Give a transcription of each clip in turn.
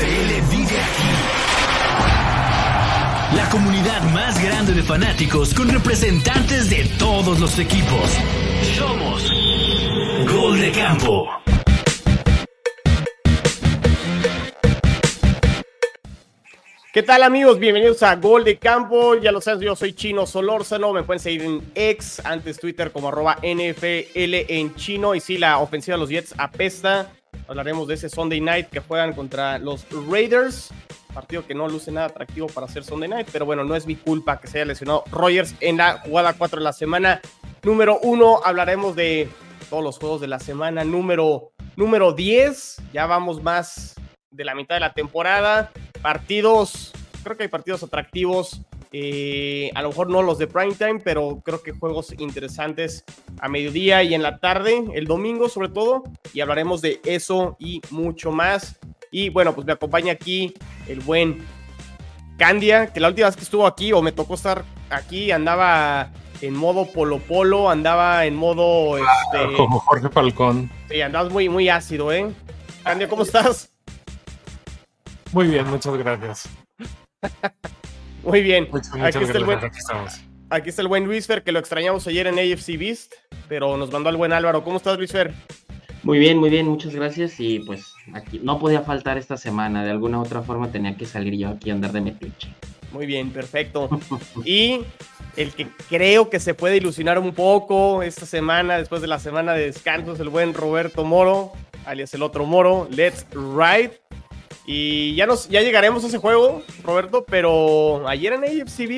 NFL vive aquí. La comunidad más grande de fanáticos con representantes de todos los equipos. Somos Gol de Campo. ¿Qué tal amigos? Bienvenidos a Gol de Campo. Ya lo sabes, yo soy Chino Solórzano. Me pueden seguir en X, antes Twitter como arroba NFL en chino. Y sí, la ofensiva de los Jets apesta. Hablaremos de ese Sunday Night que juegan contra los Raiders. Partido que no luce nada atractivo para hacer Sunday Night. Pero bueno, no es mi culpa que se haya lesionado Rogers en la jugada 4 de la semana. Número 1, hablaremos de todos los juegos de la semana. Número, número 10, ya vamos más de la mitad de la temporada. Partidos, creo que hay partidos atractivos. Eh, a lo mejor no los de prime time, pero creo que juegos interesantes a mediodía y en la tarde, el domingo sobre todo. Y hablaremos de eso y mucho más. Y bueno, pues me acompaña aquí el buen Candia, que la última vez que estuvo aquí o me tocó estar aquí andaba en modo polo polo, andaba en modo... Este, Como Jorge Falcón. Sí, andabas muy, muy ácido, ¿eh? Candia, ¿cómo estás? Muy bien, muchas gracias. Muy bien. Muchas, muchas aquí, está el buen, Aquí estamos. aquí está el buen Luisfer, que lo extrañamos ayer en AFC Beast, pero nos mandó el buen Álvaro. ¿Cómo estás, Luisfer? Muy bien, muy bien, muchas gracias. Y pues aquí no podía faltar esta semana. De alguna u otra forma tenía que salir yo aquí a andar de metiche. Muy bien, perfecto. Y el que creo que se puede ilusionar un poco esta semana, después de la semana de descanso, es el buen Roberto Moro, alias el otro Moro. Let's ride. Y ya, nos, ya llegaremos a ese juego, Roberto, pero ayer en AFC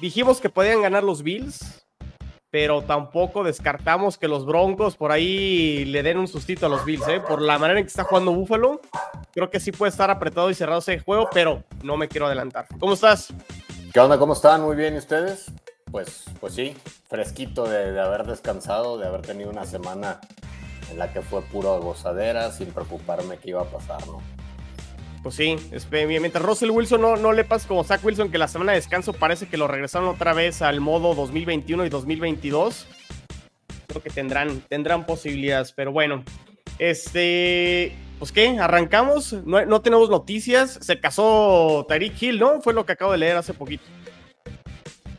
dijimos que podían ganar los Bills, pero tampoco descartamos que los Broncos por ahí le den un sustito a los Bills, ¿eh? Por la manera en que está jugando Buffalo, creo que sí puede estar apretado y cerrado ese juego, pero no me quiero adelantar. ¿Cómo estás? ¿Qué onda? ¿Cómo están? Muy bien, ¿y ustedes? Pues, pues sí, fresquito de haber descansado, de haber tenido una semana en la que fue puro gozadera, sin preocuparme qué iba a pasar, ¿no? Pues sí, espe- mientras Russell Wilson no, no le pasa como Zach Wilson, que la semana de descanso parece que lo regresaron otra vez al modo 2021 y 2022. Creo que tendrán, tendrán posibilidades, pero bueno. Este, pues qué, arrancamos. No, no tenemos noticias. Se casó Tyreek Hill, ¿no? Fue lo que acabo de leer hace poquito.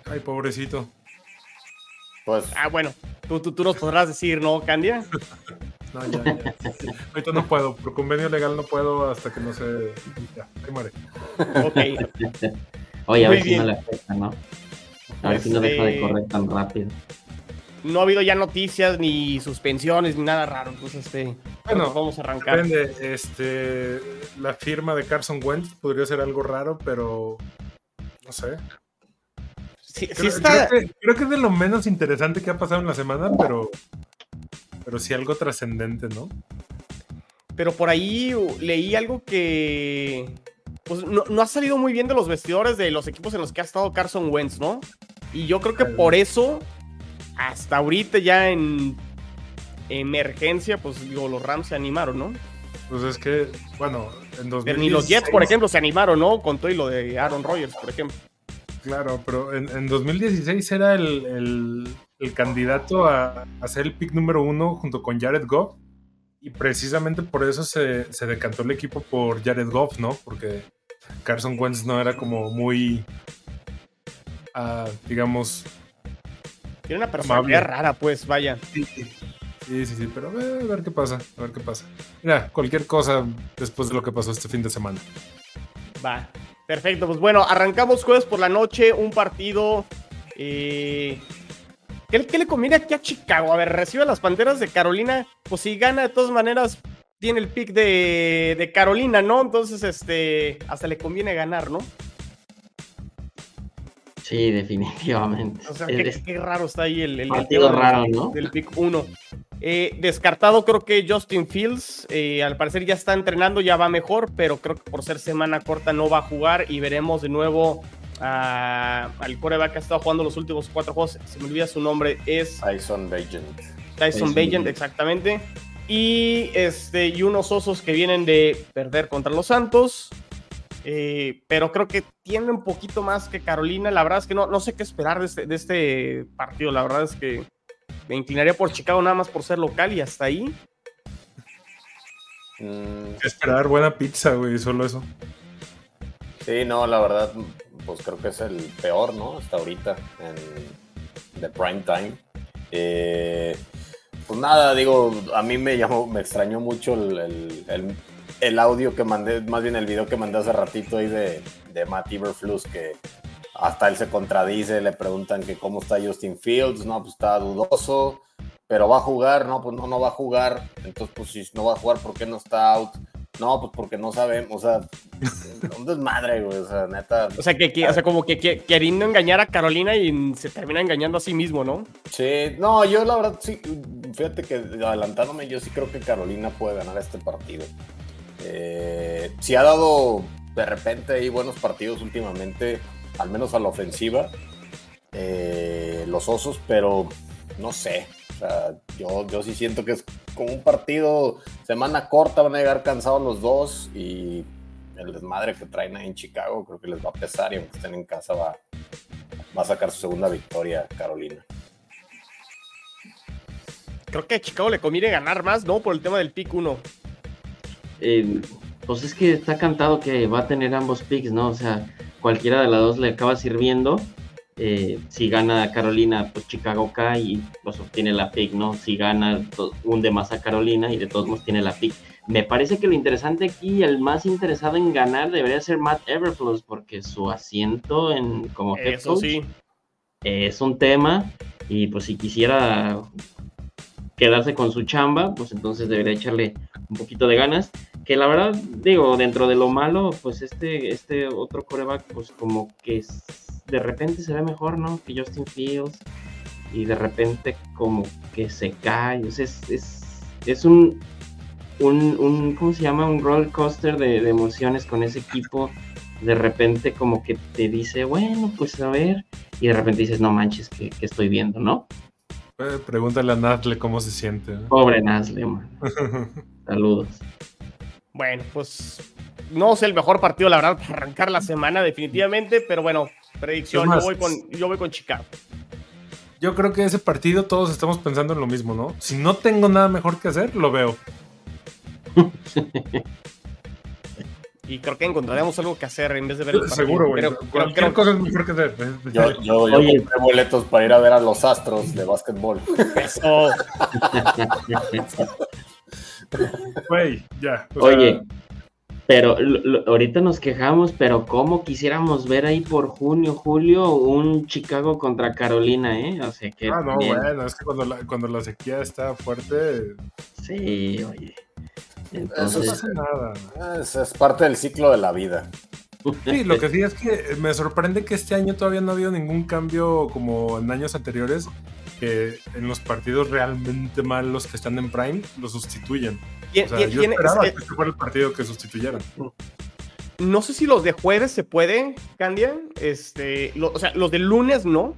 Ay, pobrecito. Pues, Ah, bueno, tú, tú, tú nos podrás decir, ¿no, Candia? No, ya, ya. Ahorita no puedo. Por convenio legal no puedo hasta que no se. Ya, ahí muere. Ok. Oye, a Muy ver si no le afecta, ¿no? A ver si no deja de Este- correr tan rápido. No ha habido ya noticias, ni suspensiones, ni nada raro. Entonces, este, Bueno, vamos a arrancar. Depende. Este, la firma de Carson Wentz podría ser algo raro, pero. No sé. Sí, sí Creo, está, creo que, creo que es de lo menos interesante que ha pasado en la semana, pero. Pero sí algo trascendente, ¿no? pero por ahí leí algo que pues, no, no ha salido muy bien de los vestidores de los equipos en los que ha estado Carson Wentz, ¿no? Y yo creo que por eso, hasta ahorita ya en emergencia, pues digo, los Rams se animaron, ¿no? Pues es que, bueno, en 2016... Pero ni los Jets, por ejemplo, se animaron, ¿no? Con todo y lo de Aaron Rodgers, por ejemplo. Claro, pero en, en 2016 era el, el- el candidato a, a ser el pick número uno junto con Jared Goff. Y precisamente por eso se, se decantó el equipo por Jared Goff, ¿no? Porque Carson Wentz no era como muy, ah, digamos... Tiene una personalidad Amable. rara, pues, vaya. Sí, sí, sí, sí, pero a ver qué pasa, a ver qué pasa. Mira, cualquier cosa después de lo que pasó este fin de semana. Va. Perfecto, pues bueno, arrancamos jueves por la noche, un partido. eh, ¿qué, qué le conviene aquí a Chicago? A ver, recibe las Panteras de Carolina. Pues si gana, de todas maneras, tiene el pick de, de Carolina, ¿no? Entonces, este, hasta le conviene ganar, ¿no? Sí, definitivamente. O sea, qué, es qué raro está ahí el, el partido del- raro, ¿no? del pick 1. descartado creo que Justin Fields, eh, al parecer ya está entrenando, ya va mejor, pero creo que por ser semana corta no va a jugar y veremos de nuevo a- al coreback que ha estado jugando los últimos cuatro juegos, se me olvida su nombre, es Tyson Bagent. Tyson Bagent. exactamente. Y, este, y unos osos que vienen de perder contra los Santos. Eh, pero creo que tiene un poquito más que Carolina. La verdad es que no, no sé qué esperar de este, de este partido. La verdad es que me inclinaría por Chicago nada más por ser local y hasta ahí. Mm, Esperar buena pizza, güey, solo eso. sí, no, la verdad, pues creo que es el peor, ¿no? Hasta ahorita, en de prime time. Eh, pues nada, digo, a mí me llamó, me extrañó mucho el, el- el- el audio que mandé, más bien el video que mandé hace ratito ahí de, de Matt Eberflus, que hasta él se contradice, le preguntan que cómo está Justin Fields, no, pues está dudoso, pero va a jugar, no, pues no, no va a jugar, entonces pues si no va a jugar, ¿por qué no está out? No, pues porque no sabemos, o sea, un desmadre, güey, o sea, neta. O sea, que, que- o sea como que, que- queriendo engañar a Carolina y se termina engañando a sí mismo, ¿no? Sí, no, yo la verdad sí, fíjate que adelantándome, yo sí creo que Carolina puede ganar este partido. Eh, sí ha dado de repente ahí buenos partidos últimamente, al menos a la ofensiva, eh, los osos, pero no sé. O sea, yo, yo sí siento que es como un partido, semana corta, van a llegar cansados los dos y el desmadre que traen ahí en Chicago creo que les va a pesar y aunque estén en casa va, va a sacar su segunda victoria Carolina. Creo que a Chicago le conviene ganar más, ¿no? Por el tema del pick 1. Eh, pues es que está cantado que va a tener ambos picks, ¿no? O sea, cualquiera de las dos le acaba sirviendo. Eh, si gana Carolina, pues Chicago cae y pues obtiene la pick, ¿no? Si gana, to- hunde más a Carolina y de todos modos tiene la pick. Me parece que lo interesante aquí, el más interesado en ganar debería ser Matt Everfluss, porque su asiento en como head Eso coach sí. es un tema y pues si quisiera quedarse con su chamba, pues entonces debería echarle un poquito de ganas. Que la verdad, digo, dentro de lo malo, pues este, este otro coreback, pues como que de repente se ve mejor, ¿no? Que Justin Fields y de repente como que se cae. O sea, es, es, es un, un, un, ¿cómo se llama? Un roller coaster de, de emociones con ese equipo. De repente como que te dice, bueno, pues a ver. Y de repente dices, no manches, que, estoy viendo, ¿no? Eh, pregúntale a Natle cómo se siente. ¿eh? Pobre Nasle, man. Saludos. Bueno, pues no sé el mejor partido, la verdad, para arrancar la semana, definitivamente. Pero bueno, predicción, Es yo voy, con, yo voy con Chicago. Yo creo que ese partido todos estamos pensando en lo mismo, ¿no? Si no tengo nada mejor que hacer, lo veo. Y creo que encontraremos algo que hacer en vez de ver el partido. Seguro, güey. Pero- pero Cualquier creo- cosa es mejor que hacer. Yo, yo, yo Oye. compré boletos para ir a ver a los Astros de básquetbol. Eso. Güey, ya. o sea, Oye, pero lo- lo- ahorita nos quejamos, pero ¿cómo quisiéramos ver ahí por junio, julio un Chicago contra Carolina, eh? O sea que... Ah, no, bien. bueno, es que cuando la, cuando la sequía está fuerte, Sí, oye. no Entonces, pasa nada. Es, es parte del ciclo de la vida. Sí, lo que sí es que me sorprende que este año todavía no ha habido ningún cambio como en años anteriores, que en los partidos realmente malos que están en Prime lo sustituyen. O sea, yo esperaba es que que este fuera el partido que sustituyeran. no sé si los de jueves se puede, Candia. Este, lo- o sea, los de lunes no.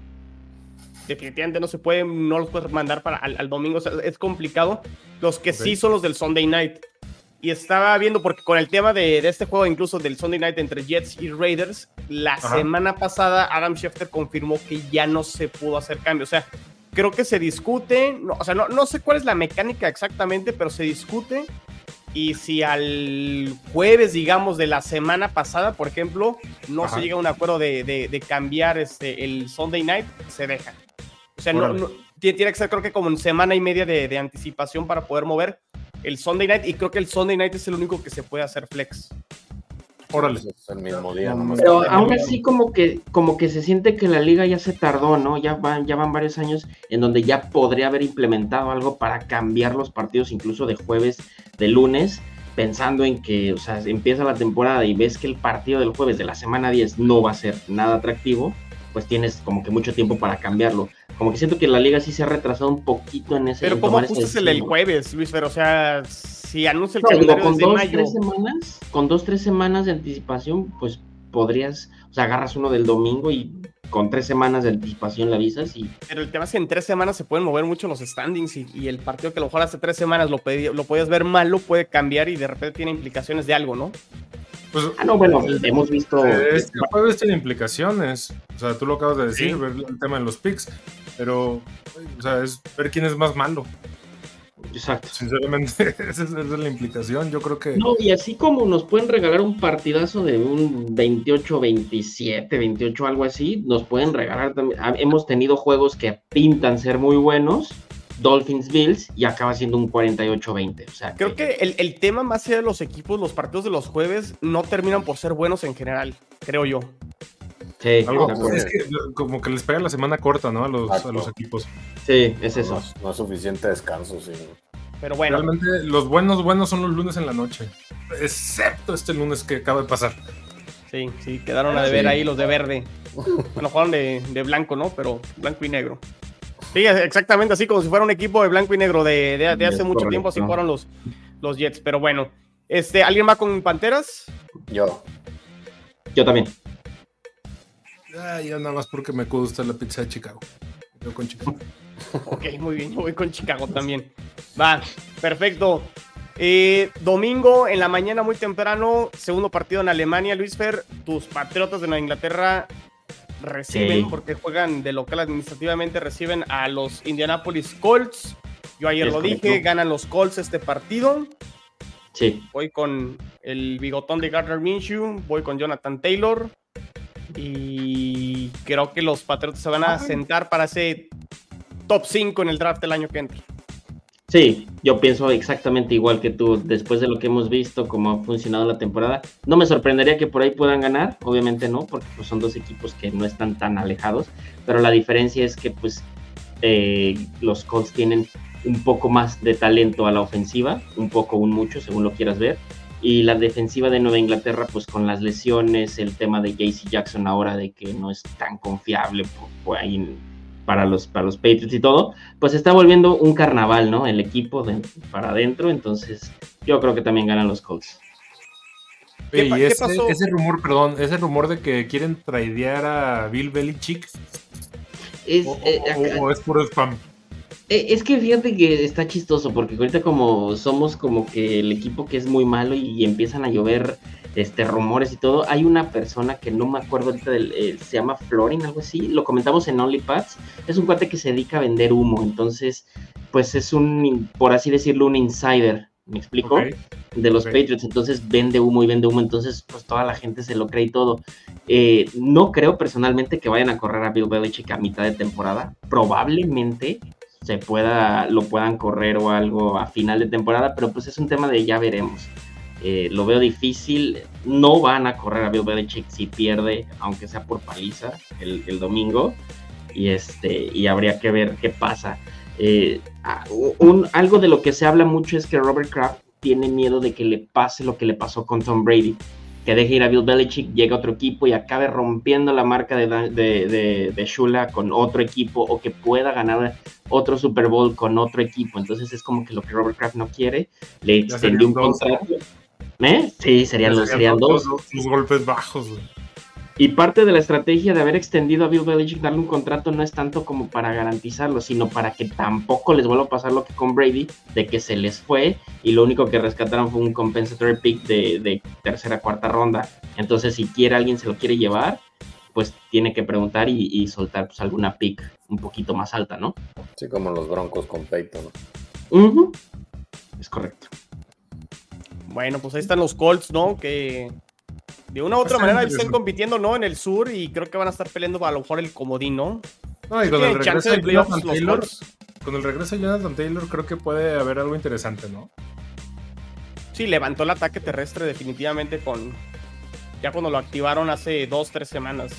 Definitivamente no se pueden, no los puedes mandar para al, al domingo, o sea, es complicado. Los que sí son los del Sunday night. Y estaba viendo, porque con el tema de, de este juego, incluso del Sunday night entre Jets y Raiders, la Ajá. semana pasada Adam Schefter confirmó que ya no se pudo hacer cambio. O sea, creo que se discute, no, o sea, no, no sé cuál es la mecánica exactamente, pero se discute. Y si al jueves, digamos, de la semana pasada, por ejemplo, no Ajá. se llega a un acuerdo de, de- de cambiar este, el Sunday night, se deja. O sea, no, tiene, tiene que ser creo que como en semana y media de, de anticipación para poder mover el Sunday night. Y creo que el Sunday night es el único que se puede hacer flex. Órale. Es el mismo día. nomás Pero aún así como que, como que se siente que la liga ya se tardó, ¿no? Ya van, ya van varios años en donde ya podría haber implementado algo para cambiar los partidos incluso de jueves, de lunes, pensando en que, o sea, empieza la temporada y ves que el partido del jueves de la semana 10 no va a ser nada atractivo, pues tienes como que mucho tiempo para cambiarlo. Como que siento que la liga sí se ha retrasado un poquito en ese Pero en ¿cómo ese ajustas el jueves, Luis? Pero, o sea, si anuncia el No, digo, calendario con desde dos, mayo. tres semanas, con dos, tres semanas de anticipación, pues podrías, o sea, agarras uno del domingo y con tres semanas de anticipación le avisas y Pero el tema es que en tres semanas se pueden mover mucho los standings y, y el partido que a lo mejor hace tres semanas lo, pedí- lo podías ver malo puede cambiar y de repente tiene implicaciones de algo, ¿no? Pues Ah, no, bueno, hemos visto. este jueves tiene implicaciones. O sea, tú lo acabas de decir, Sí. ver el tema de los picks. Pero, o sea, es ver quién es más malo. Exacto. Sinceramente, esa es, esa es la implicación. Yo creo que. No, y así como nos pueden regalar un partidazo de un 28, 27, 28, algo así, nos pueden regalar también. ah, Hemos tenido juegos que pintan ser muy buenos, Dolphins Bills, y acaba siendo un 48-20. O sea, Creo que el, el tema más allá de los equipos, los partidos de los jueves no terminan por ser buenos en general, creo yo. Sí, Algo, acuerdo. es que como que les pega la semana corta, ¿no? A los, a los equipos. Sí, es No, eso. es- no es suficiente descanso, sí. Pero bueno, Realmente los buenos, buenos son los lunes en la noche. Excepto este lunes que acaba de pasar. sí, sí, quedaron a deber Sí. ahí los de verde. Bueno, jugaron de, de blanco, ¿no? Pero blanco y negro. Sí, exactamente así como si fuera un equipo de blanco y negro de, de- de hace mucho tiempo, así fueron los, los Jets. Pero bueno, este, ¿alguien va con Panteras? Yo. Yo también. Ah, yo nada más porque me gusta la pizza de Chicago. Yo con Chicago. Ok, muy bien, yo voy con Chicago también. Va, perfecto. Eh, domingo en la mañana muy temprano, segundo partido en Alemania, Luis Fer, tus Patriotas de Nueva Inglaterra reciben, Sí. porque juegan de local administrativamente, reciben a los Indianapolis Colts. Yo ayer Es lo dije, ganan los Colts este partido. Sí. Voy con el bigotón de Gardner Minshew, voy con Jonathan Taylor. Y creo que los Patriotas se van a sentar para ese top 5 en el draft del año que entra. Sí, yo pienso exactamente igual que tú. Después de lo que hemos visto, cómo ha funcionado la temporada, no me sorprendería que por ahí puedan ganar. Obviamente no, porque pues, son dos equipos que no están tan alejados. Pero la diferencia es que pues eh, los Colts tienen un poco más de talento a la ofensiva, un poco, un mucho, según lo quieras ver. Y la defensiva de Nueva Inglaterra, pues con las lesiones, el tema de JC Jackson ahora de que no es tan confiable por, por ahí para los, para los Patriots y todo, pues está volviendo un carnaval, ¿no? El equipo de, para adentro, entonces yo creo que también ganan los Colts. ¿Qué y qué ese, pasó? ese rumor, perdón, ese rumor de que quieren tradear a Bill Belichick Es, o, eh, o- acá- o es puro spam. eh, es que fíjate que está chistoso, porque ahorita como somos como que el equipo que es muy malo y, empiezan a llover este rumores y todo, hay una persona que no me acuerdo ahorita del, eh, se llama Florin, algo así, lo comentamos en OnlyPads, es un cuate que se dedica a vender humo, entonces pues es un, por así decirlo, un insider, ¿me explico? De los. Patriots, entonces vende humo y vende humo, entonces pues toda la gente se lo cree y todo. Eh, no creo personalmente que vayan a correr a Bill Belichick a mitad de temporada, probablemente se pueda, lo puedan correr o algo a final de temporada, pero pues es un tema de ya veremos. Eh, lo veo difícil, no van a correr a Bill Belichick si pierde, aunque sea por paliza el, el domingo, y, este, y habría que ver qué pasa. Eh, un- algo de lo que se habla mucho es que Robert Kraft tiene miedo de que le pase lo que le pasó con Tom Brady, que deje ir a Bill Belichick, llegue a otro equipo y acabe rompiendo la marca de, de, de- de Shula con otro equipo o que pueda ganar otro Super Bowl con otro equipo. Entonces es como que lo que Robert Kraft no quiere, le extendió un serían dos. ¿Eh? Sí, serían, los, serían dos. Golpes bajos. güey. Y parte de la estrategia de haber extendido a Bill Belichick darle un contrato no es tanto como para garantizarlo, sino para que tampoco les vuelva a pasar lo que con Brady, de que se les fue y lo único que rescataron fue un compensatory pick de, de tercera cuarta ronda. Entonces, si quiere alguien se lo quiere llevar, pues tiene que preguntar y, y soltar pues, alguna pick un poquito más alta, ¿no? Sí, como los Broncos con Peyton. Ujú. Es correcto. Bueno, pues ahí están los Colts, ¿no? Que de una u otra manera están compitiendo, ¿no? En el sur y creo que van a estar peleando a lo mejor el comodín, ¿no? No, y con el regreso de playoffs los Taylor, con el regreso de Jonathan Taylor, creo que puede haber algo interesante, ¿no? Sí, levantó el ataque terrestre definitivamente con... Ya cuando lo activaron hace dos, tres semanas.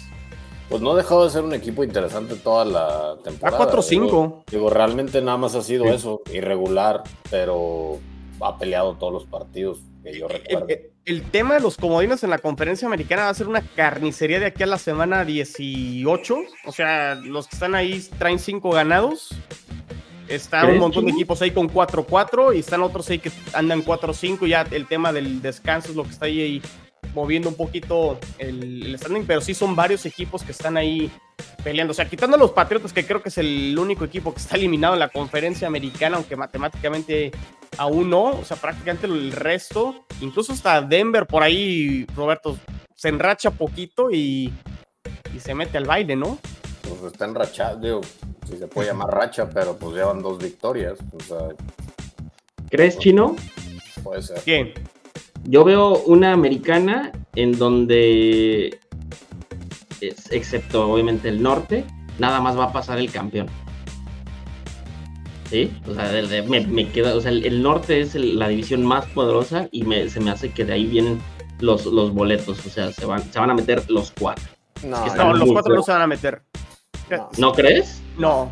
Pues no ha dejado de ser un equipo interesante toda la A temporada. 4-5. Digo, digo, realmente nada más ha sido eso, irregular, pero ha peleado todos los partidos que yo El, recuerdo. el- el tema de los comodines en la conferencia americana va a ser una carnicería de aquí a la semana 18. O sea, los que están ahí traen 5 ganados. Está un ¿Crees, montón de equipos ahí con 4-4 y están otros ahí que andan 4-5. Ya el tema del descanso es lo que está ahí, ahí moviendo un poquito el, el standing, pero sí son varios equipos que están ahí peleando. O sea, quitando a los Patriotas, que creo que es el único equipo que está eliminado en la conferencia americana, aunque matemáticamente aún no. O sea, prácticamente el resto, incluso hasta Denver por ahí, Roberto, se enracha poquito y, y se mete al baile, ¿no? Pues está enrachado, digo, si se puede llamar racha, pero pues llevan dos victorias. O sea, ¿Crees, Chino? Puede ser. ¿Qué? Yo veo una americana en donde, es- excepto obviamente el norte, nada más va a pasar el campeón. ¿Sí? O sea, de- me, me queda, o sea, el, el norte es el- la división más poderosa y me- se me hace que de ahí vienen los, los boletos. O sea, se van, se van a meter los cuatro. No, que No, Está los cuatro no se van a meter. no. ¿No crees? No.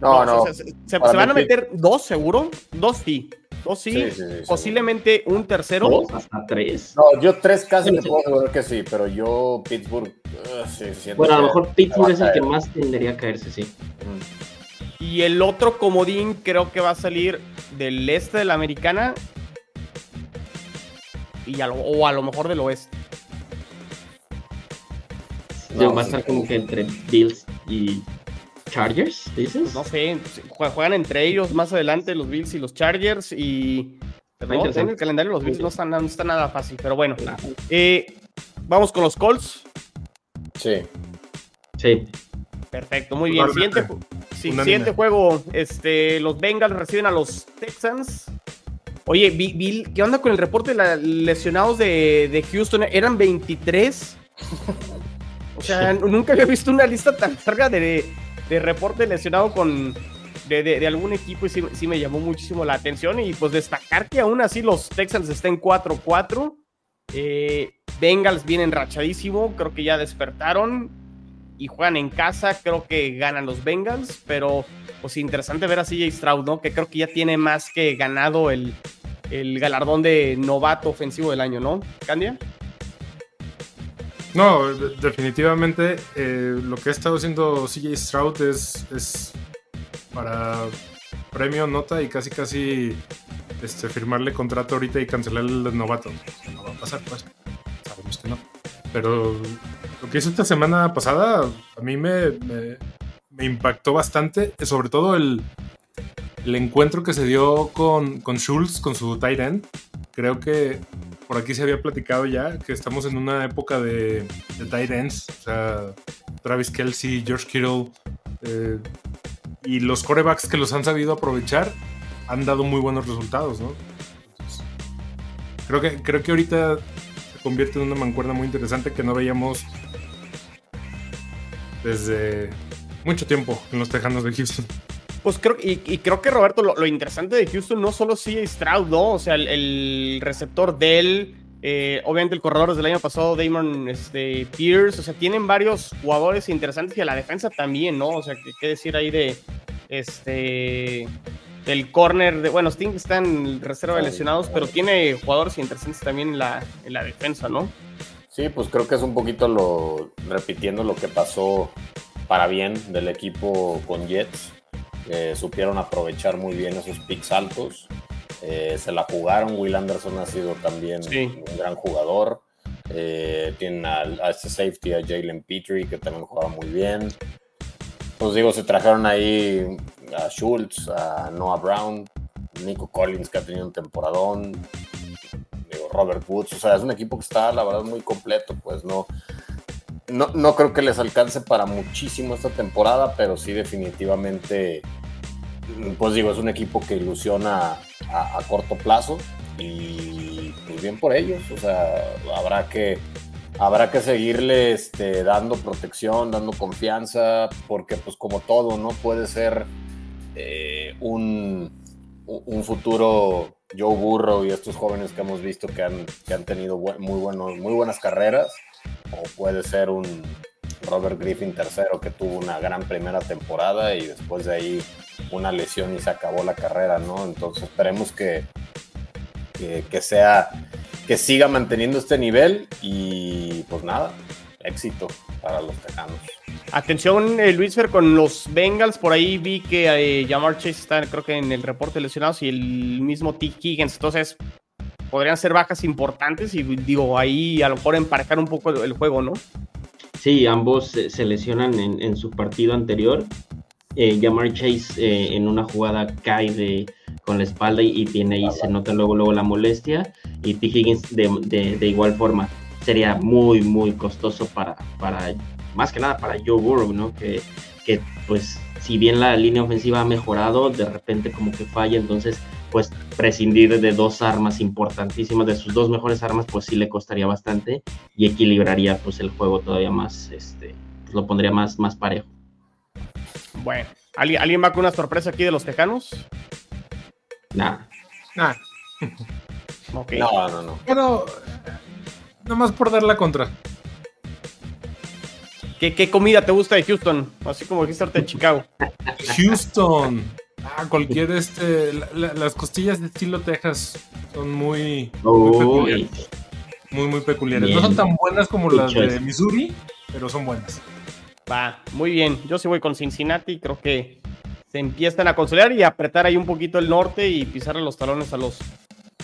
No, no. o sea, se, se- Para se van a meter dos, seguro. Dos sí. Dos sí. Sí, sí, sí, posiblemente un tercero. Dos, hasta tres. No, yo tres casi te puedo asegurar que sí, pero yo Pittsburgh, uh, sí, siento Bueno, a lo mejor Pittsburgh es el que más tendría a caerse, sí. Y el otro comodín creo que va a salir del este de la americana. Y a lo- o a lo mejor del oeste. No, va a estar como que entre Bills y Chargers, dices. Pues no sé, jue- juegan entre ellos más adelante los Bills y los Chargers y interesante. en el calendario los Bills no están, no está nada fácil, pero bueno. Eh, vamos con los Colts. Sí. Sí, Perfecto, muy bien. Siguiente, sí, siguiente juego, este, los Bengals reciben a los Texans. Oye, vi- ¿qué onda con el reporte de la- lesionados de, de Houston? Eran 23. O sea, nunca había visto una lista tan larga de, de reporte lesionado con de, de- algún equipo y sí, sí me llamó muchísimo la atención. Y pues destacar que aún así los Texans estén 4-4. Eh, Bengals vienen rachadísimo, creo que ya despertaron y juegan en casa, creo que ganan los Bengals, pero pues interesante ver a CJ Stroud, ¿no? Que creo que ya tiene más que ganado el, el galardón de novato ofensivo del año, ¿no? Candia. No, de- definitivamente eh, lo que ha estado haciendo CJ Stroud es, es para premio, nota y casi casi este, firmarle contrato ahorita y cancelar el novato. No va a pasar, pues. Sabemos que no. Pero lo que hizo esta semana pasada a mí me, me- me impactó bastante, sobre todo el, el encuentro que se dio con, con Schultz, con su tight end. Creo que por aquí se había platicado ya que estamos en una época de, tight ends. O sea, Travis Kelsey, George Kittle. eh, y los corebacks que los han sabido aprovechar han dado muy buenos resultados, ¿no? Creo, que, creo que ahorita se convierte en una mancuerna muy interesante que no veíamos desde mucho tiempo en los Tejanos de Houston. Pues creo, y, y creo que Roberto, lo, lo interesante de Houston no solo CJ Stroud, ¿no? O sea, el, el receptor de él, eh, obviamente el corredor del año pasado, Damon este, Pierce, o sea, tienen varios jugadores interesantes y a la defensa también, ¿no? O sea, qué qué decir ahí de este del corner de, bueno, Sting está en reserva de lesionados, pero tiene jugadores interesantes también en la, en la defensa, ¿no? Sí, pues creo que es un poquito lo repitiendo lo que pasó para bien del equipo con Jets. Eh, supieron aprovechar muy bien esos picks altos. Eh, se la jugaron. Will Anderson ha sido también Sí. un gran jugador. Eh, tienen a, a este safety, a Jalen Petrie, que también juega muy bien. Pues digo, se trajeron ahí a Schultz, a Noah Brown, Nico Collins, que ha tenido un temporadón digo, Robert Woods, o sea, es un equipo que está, la verdad, muy completo, pues no, no, no creo que les alcance para muchísimo esta temporada, pero sí definitivamente, pues digo, es un equipo que ilusiona a, corto plazo y pues bien por ellos, o sea, habrá que, habrá que seguirle este, dando protección, dando confianza, porque pues como todo, ¿no? Puede ser eh, un, un futuro Joe Burrow y estos jóvenes que hemos visto que han, que han tenido muy, buenos, muy buenas carreras, o puede ser un Robert Griffin tercero que tuvo una gran primera temporada y después de ahí una lesión y se acabó la carrera, ¿no? Entonces esperemos que, que, que sea, que siga manteniendo este nivel y pues nada, éxito para los Tejanos. Atención, eh, Luis Fer, con los Bengals, por ahí vi que eh, Jamar Chase está, creo que en el reporte de lesionados y el mismo T. Higgins, entonces podrían ser bajas importantes y digo, ahí a lo mejor emparejar un poco el, juego, ¿no? Sí, ambos se lesionan en, en su partido anterior. Eh, Jamar Chase eh, en una jugada cae de, con la espalda y, y tiene ahí, se nota luego, luego la molestia. Y T. Higgins de, de- de igual forma sería muy, muy costoso para, para más que nada para Joe Burrow, ¿no? Que, que pues si bien la línea ofensiva ha mejorado, de repente como que falla, entonces pues prescindir de dos armas importantísimas, de sus dos mejores armas, pues sí le costaría bastante y equilibraría pues el juego todavía más, este, pues lo pondría más, más parejo. Bueno, ¿alguien, ¿alguien va con una sorpresa aquí de los Tejanos? Nada. Nah. Ok. No, no, no. Bueno, nomás por dar la contra. ¿Qué, qué comida te gusta de Houston? Así como dijiste de Chicago. Houston. Ah, cualquier este. la- la- las costillas de estilo Texas son muy, muy Uy, peculiares. Muy, muy peculiares. No son tan buenas como las de. Missouri, pero son buenas. Va, muy bien. Yo sí voy con Cincinnati. Creo que se empiezan a consolidar y a apretar ahí un poquito el norte y pisarle los talones a los,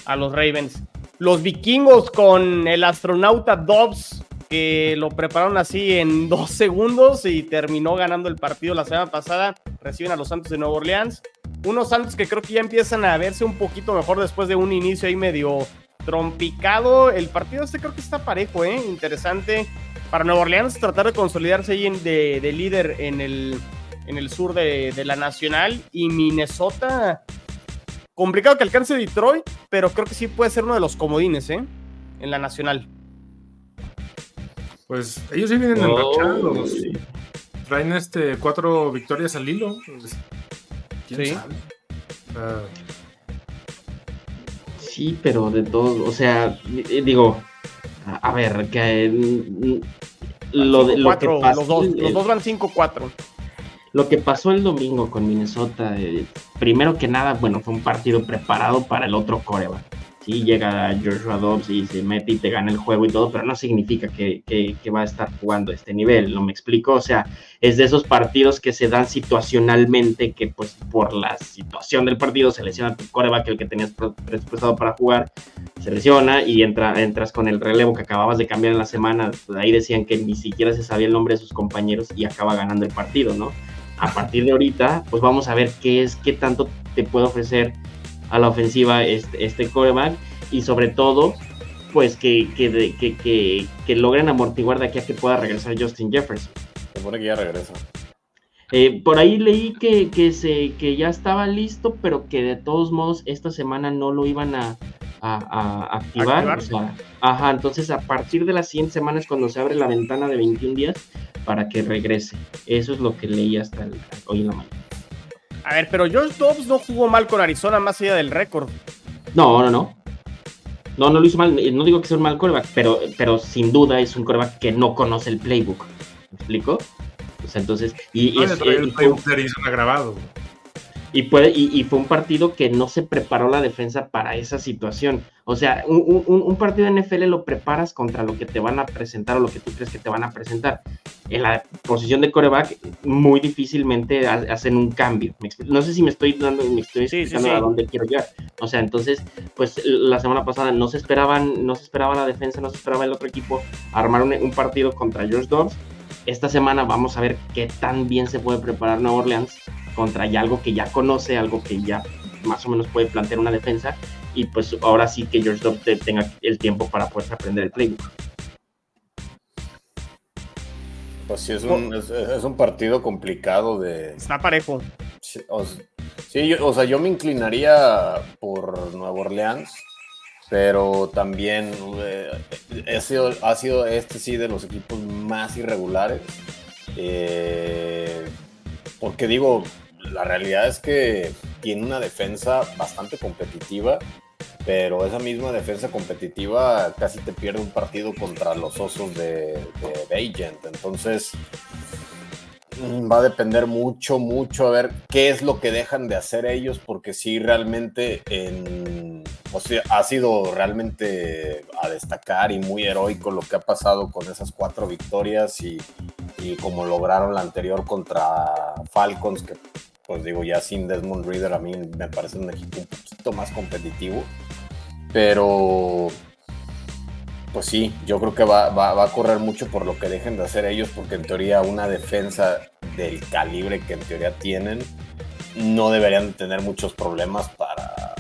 a los Ravens. Los vikingos con el astronauta Dobbs, que lo prepararon así en dos segundos y terminó ganando el partido la semana pasada. Reciben a los Santos de Nueva Orleans. Unos Santos que creo que ya empiezan a verse un poquito mejor después de un inicio ahí medio trompicado. El partido este creo que está parejo, ¿eh? Interesante para Nueva Orleans tratar de consolidarse ahí en- de, de líder en el, en el sur de, de la Nacional y Minnesota. Complicado que alcance Detroit, pero creo que sí puede ser uno de los comodines, ¿eh? En la Nacional. Pues ellos sí vienen Oh, enrachados. sí. Traen este cuatro victorias al hilo. Pues, ¿Quién Sí. sabe? Sí, pero de todos, o sea, eh, digo, a, a ver, que mm, lo, de, lo, que 5-4, pasó, los, dos, el- los dos van 5-4. lo que pasó el domingo con Minnesota, eh, primero que nada, bueno, fue un partido preparado para el otro coreback. Sí, llega Joshua Dobbs y se mete y te gana el juego y todo, pero no significa que, que- que va a estar jugando a este nivel, ¿no me explico? O sea, es de esos partidos que se dan situacionalmente, que pues por la situación del partido se lesiona tu coreback, el que tenías presupuestado para jugar, se lesiona y entra, entras con el relevo que acababas de cambiar en la semana. Pues ahí decían que ni siquiera se sabía el nombre de sus compañeros y acaba ganando el partido, ¿no? A partir de ahorita, pues vamos a ver qué es, qué tanto te puede ofrecer a la ofensiva este, este coreback y sobre todo, pues que, que, que, que, que logren amortiguar de aquí a que pueda regresar Justin Jefferson. Se supone que ya regresa. Eh, por ahí leí que, que, se, que ya estaba listo, pero que de todos modos esta semana no lo iban a, a- a activar. ¿Activar? o sea, ajá, entonces a partir de las 100 semanas cuando se abre la ventana de 21 días para que regrese. Eso es lo que leí hasta el- hoy en la mañana. A ver, pero Josh Dobbs no jugó mal con Arizona más allá del récord. No, no, no. No, no lo hizo mal. No digo que sea un mal coreback, pero, pero sin duda es un coreback que no conoce el playbook. ¿Me explico? O sea, entonces, y, y no, es- el playbook de Arizona grabado. Y, puede, y, y fue un partido que no se preparó la defensa para esa situación. O sea, un, un- un partido de NFL lo preparas contra lo que te van a presentar o lo que tú crees que te van a presentar. En la posición de coreback, muy difícilmente ha- hacen un cambio. No sé si me estoy dando, me estoy Sí, sí, explicando sí. a dónde quiero llegar. O sea, entonces, pues la semana pasada no se esperaban, no se esperaba la defensa, no se esperaba el otro equipo armar un, un partido contra George Dobbs. Esta semana vamos a ver qué tan bien se puede preparar Nueva Orleans contra ya algo que ya conoce, algo que ya más o menos puede plantear una defensa y pues ahora sí que George Dobbs te- tenga el tiempo para poder aprender el playbook. Pues sí, es un, es, es un partido complicado de... Está parejo. Sí, o, s- sí, yo- o sea, yo me inclinaría por Nueva Orleans, pero también eh, ha, sido, este sí de los equipos más irregulares. Eh, porque digo, la realidad es que tiene una defensa bastante competitiva, pero esa misma defensa competitiva casi te pierde un partido contra los osos de, de. Entonces, Mm, Va a depender mucho, mucho a ver qué es lo que dejan de hacer ellos, porque sí, realmente en, o sea, ha sido realmente a destacar y muy heroico lo que ha pasado con esas cuatro victorias y, como lograron la anterior contra Falcons, que pues digo, ya sin Desmond Reader a mí me parece un equipo un poquito más competitivo, pero pues sí, yo creo que va, va, a correr mucho por lo que dejen de hacer ellos, porque en teoría una defensa del calibre que en teoría tienen, no deberían tener muchos problemas para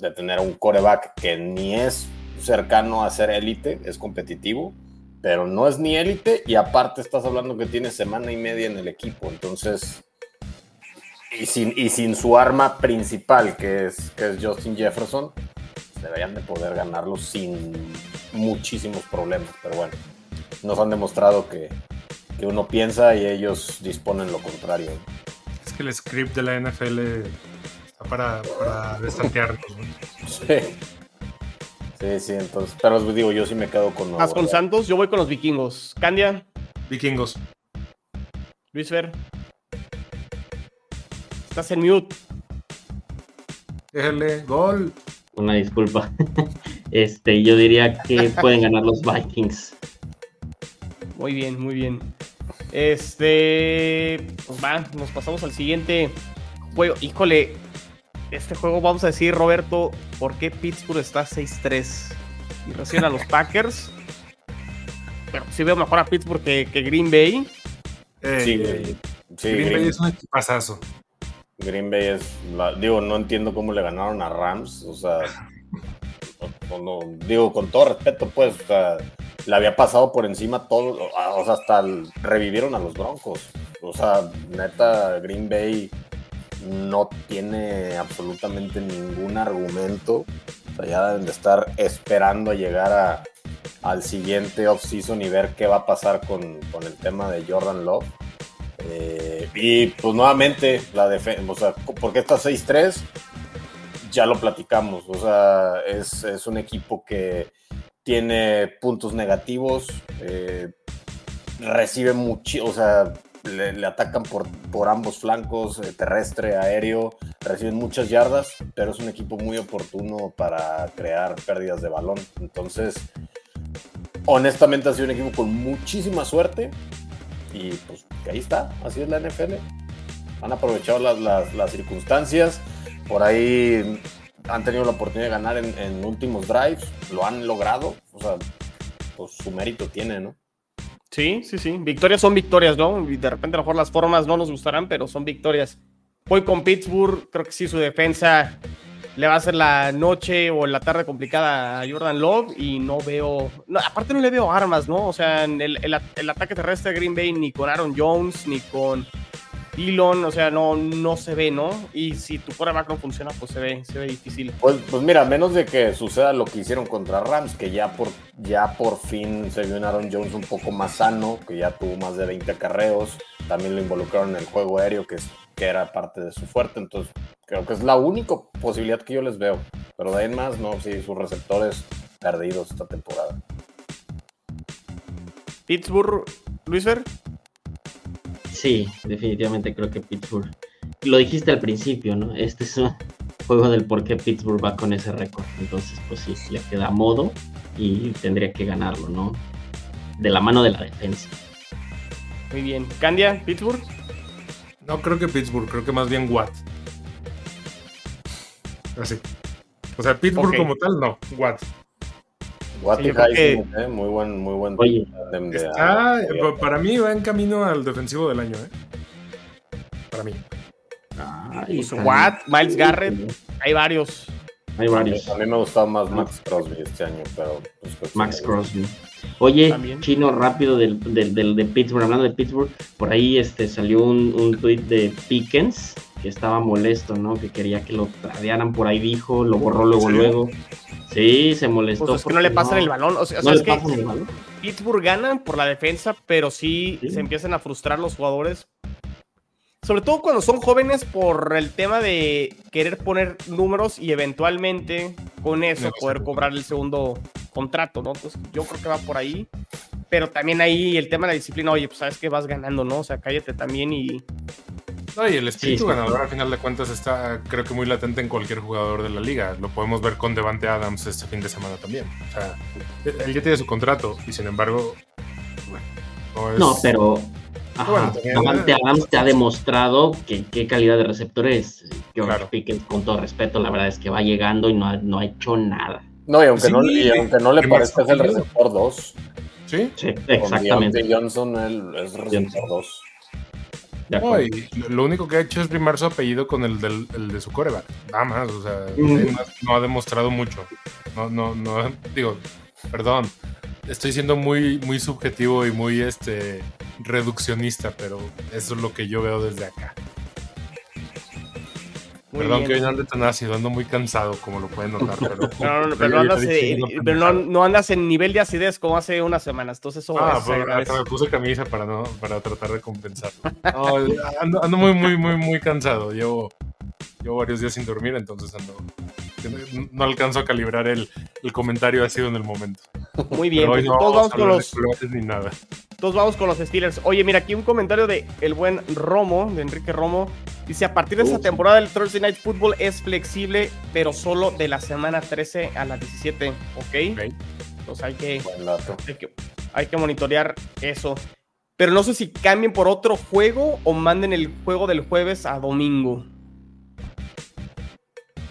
detener a un coreback que ni es cercano a ser élite, es competitivo, pero no es ni élite y aparte estás hablando que tiene semana y media en el equipo, entonces y, sin, y sin su arma principal, que es, que es Justin Jefferson, deberían de poder ganarlo sin muchísimos problemas. Pero bueno, nos han demostrado que, que uno piensa y ellos disponen lo contrario. Es que el script de la NFL para, para. Sí. Sí, sí, entonces, pero digo, yo sí me quedo con Más con Santos, yo voy con los vikingos. Candia, Vikingos. Luis Fer. Estás en mute. Déjale, gol. Una disculpa. Este, yo diría que pueden ganar los Vikings. Muy bien, muy bien. Este. Pues va, nos pasamos al siguiente juego. Híjole, este juego vamos a decir, Roberto, ¿por qué Pittsburgh está 6-3? Y recién a los Packers. Pero sí veo mejor a Pittsburgh que, que Green Bay. Eh, Sí, eh, sí, Green Green, Bay es un equipazazo. Green Bay es. la- digo, no entiendo cómo le ganaron a Rams. O sea, no- no- digo, con todo respeto, pues, o sea, le había pasado por encima todo. O sea, hasta el- revivieron a los Broncos. O sea, neta, Green Bay no tiene absolutamente ningún argumento. O ya de estar esperando llegar a, al siguiente offseason y ver qué va a pasar con, con el tema de Jordan Love. Eh, y pues nuevamente, la defensa, o sea, ¿por qué está 6-3? Ya lo platicamos, o sea, es, es un equipo que tiene puntos negativos, eh, recibe mucho, o sea, le, atacan por, por ambos flancos, eh, terrestre, aéreo, reciben muchas yardas, pero es un equipo muy oportuno para crear pérdidas de balón. Entonces, honestamente ha sido un equipo con muchísima suerte y pues ahí está, así es la NFL. Han aprovechado las, las- las circunstancias, por ahí han tenido la oportunidad de ganar en, en últimos drives, lo han logrado, o sea, pues su mérito tiene, ¿no? Sí, sí, sí. Victorias son victorias, ¿no? Y de repente a lo mejor las formas no nos gustarán, pero son victorias. Voy con Pittsburgh, creo que sí, su defensa le va a hacer la noche o la tarde complicada a Jordan Love y no veo, no, aparte no le veo armas, ¿no? O sea, el- el ataque terrestre de Green Bay ni con Aaron Jones ni con Dillon, o sea, no, no se ve, ¿no? Y si tu quarterback no funciona, pues se ve, se ve difícil. Pues, pues mira, menos de que suceda lo que hicieron contra Rams, que ya por, ya por fin se vio un Aaron Jones un poco más sano, que ya tuvo más de 20 acarreos, también lo involucraron en el juego aéreo, que, es, que era parte de su fuerte, entonces creo que es la única posibilidad que yo les veo. Pero de ahí en más, no, sí, sus receptores perdidos esta temporada. Pittsburgh, Luis Fer. Sí, definitivamente creo que Pittsburgh. Lo dijiste al principio, ¿no? Este es un juego del por qué Pittsburgh va con ese récord. Entonces, pues sí, le queda a modo y tendría que ganarlo, ¿no? De la mano de la defensa. Muy bien. Candia, Pittsburgh. No creo que Pittsburgh, creo que más bien Watt. Así. O sea, Pittsburgh como tal, no. Watt. Watt Sí, creo que- Heisman, eh, muy buen, muy buen Oye, de- Está, de- pa- para mí va en camino al defensivo del año, ¿eh? Para mí. ay, Pues, Watt, Miles Garrett. Hay varios. Hay varios. A mí me ha gustado más Max Crosby este año, pero pues, Max Crosby. Oye, También. chino rápido del, del, del- de Pittsburgh, hablando de Pittsburgh, por ahí este salió un, un tweet de Pickens que estaba molesto, ¿no? Que quería que lo tradearan por ahí, dijo, lo borró luego, ¿Sí? luego. Sí, se molestó. Pues es que no porque le pasan el balón. O sea, o No sea, le es que pasan el balón. Pittsburgh gana por la defensa, pero sí, Sí. se empiezan a frustrar los jugadores. Sobre todo cuando son jóvenes por el tema de querer poner números y eventualmente con eso poder cobrar el segundo contrato, ¿no? Entonces yo creo que va por ahí. Pero también ahí el tema de la disciplina, oye, pues sabes que vas ganando, ¿no? O sea, cállate también y No, y el espíritu sí. ganador, al final de cuentas, está creo que muy latente en cualquier jugador de la liga. Lo podemos ver con Devante Adams este fin de semana también. O sea, él ya tiene su contrato y sin embargo, bueno, no es. No, pero. Ajá, Davante Adams te ha demostrado que qué calidad de receptor es. George Claro. Pickens, con todo respeto, la verdad es que va llegando y no ha, no ha hecho nada. No, y aunque, Sí, no, y aunque no le parezca, es el receptor 2. Sí. Sí, Con exactamente. Deontay Johnson, él es receptor 2. De No, y lo- único que ha hecho es rimar su apellido con el, del, el de su coreback. Nada más, o sea, no, no ha demostrado mucho. No, no, no, digo, perdón, estoy siendo muy, muy subjetivo y muy este reduccionista, pero eso es lo que yo veo desde acá. Perdón que hoy no ande tan ácido, ando muy cansado, como lo pueden notar. Pero, no, no, pero, andas, pero no, no, andas, en nivel de acidez como hace unas semanas. Entonces, eso ah, pues, me puse camisa para, no, para tratar de compensar. ando, ando, muy, muy, muy, muy cansado. Llevo, llevo varios días sin dormir, entonces ando. No alcanzo a calibrar el, el comentario ácido en el momento. Muy bien, pues, todos vamos con los. Ni nada. Todos vamos con los Steelers. Oye, mira, aquí un comentario de el buen Romo, de Enrique Romo. Dice, a partir de esta temporada el Thursday Night Football es flexible, pero solo de la semana 13 a la 17, ¿ok? Entonces hay que, hay que, hay que monitorear eso. Pero no sé si cambien por otro juego o manden el juego del jueves a domingo.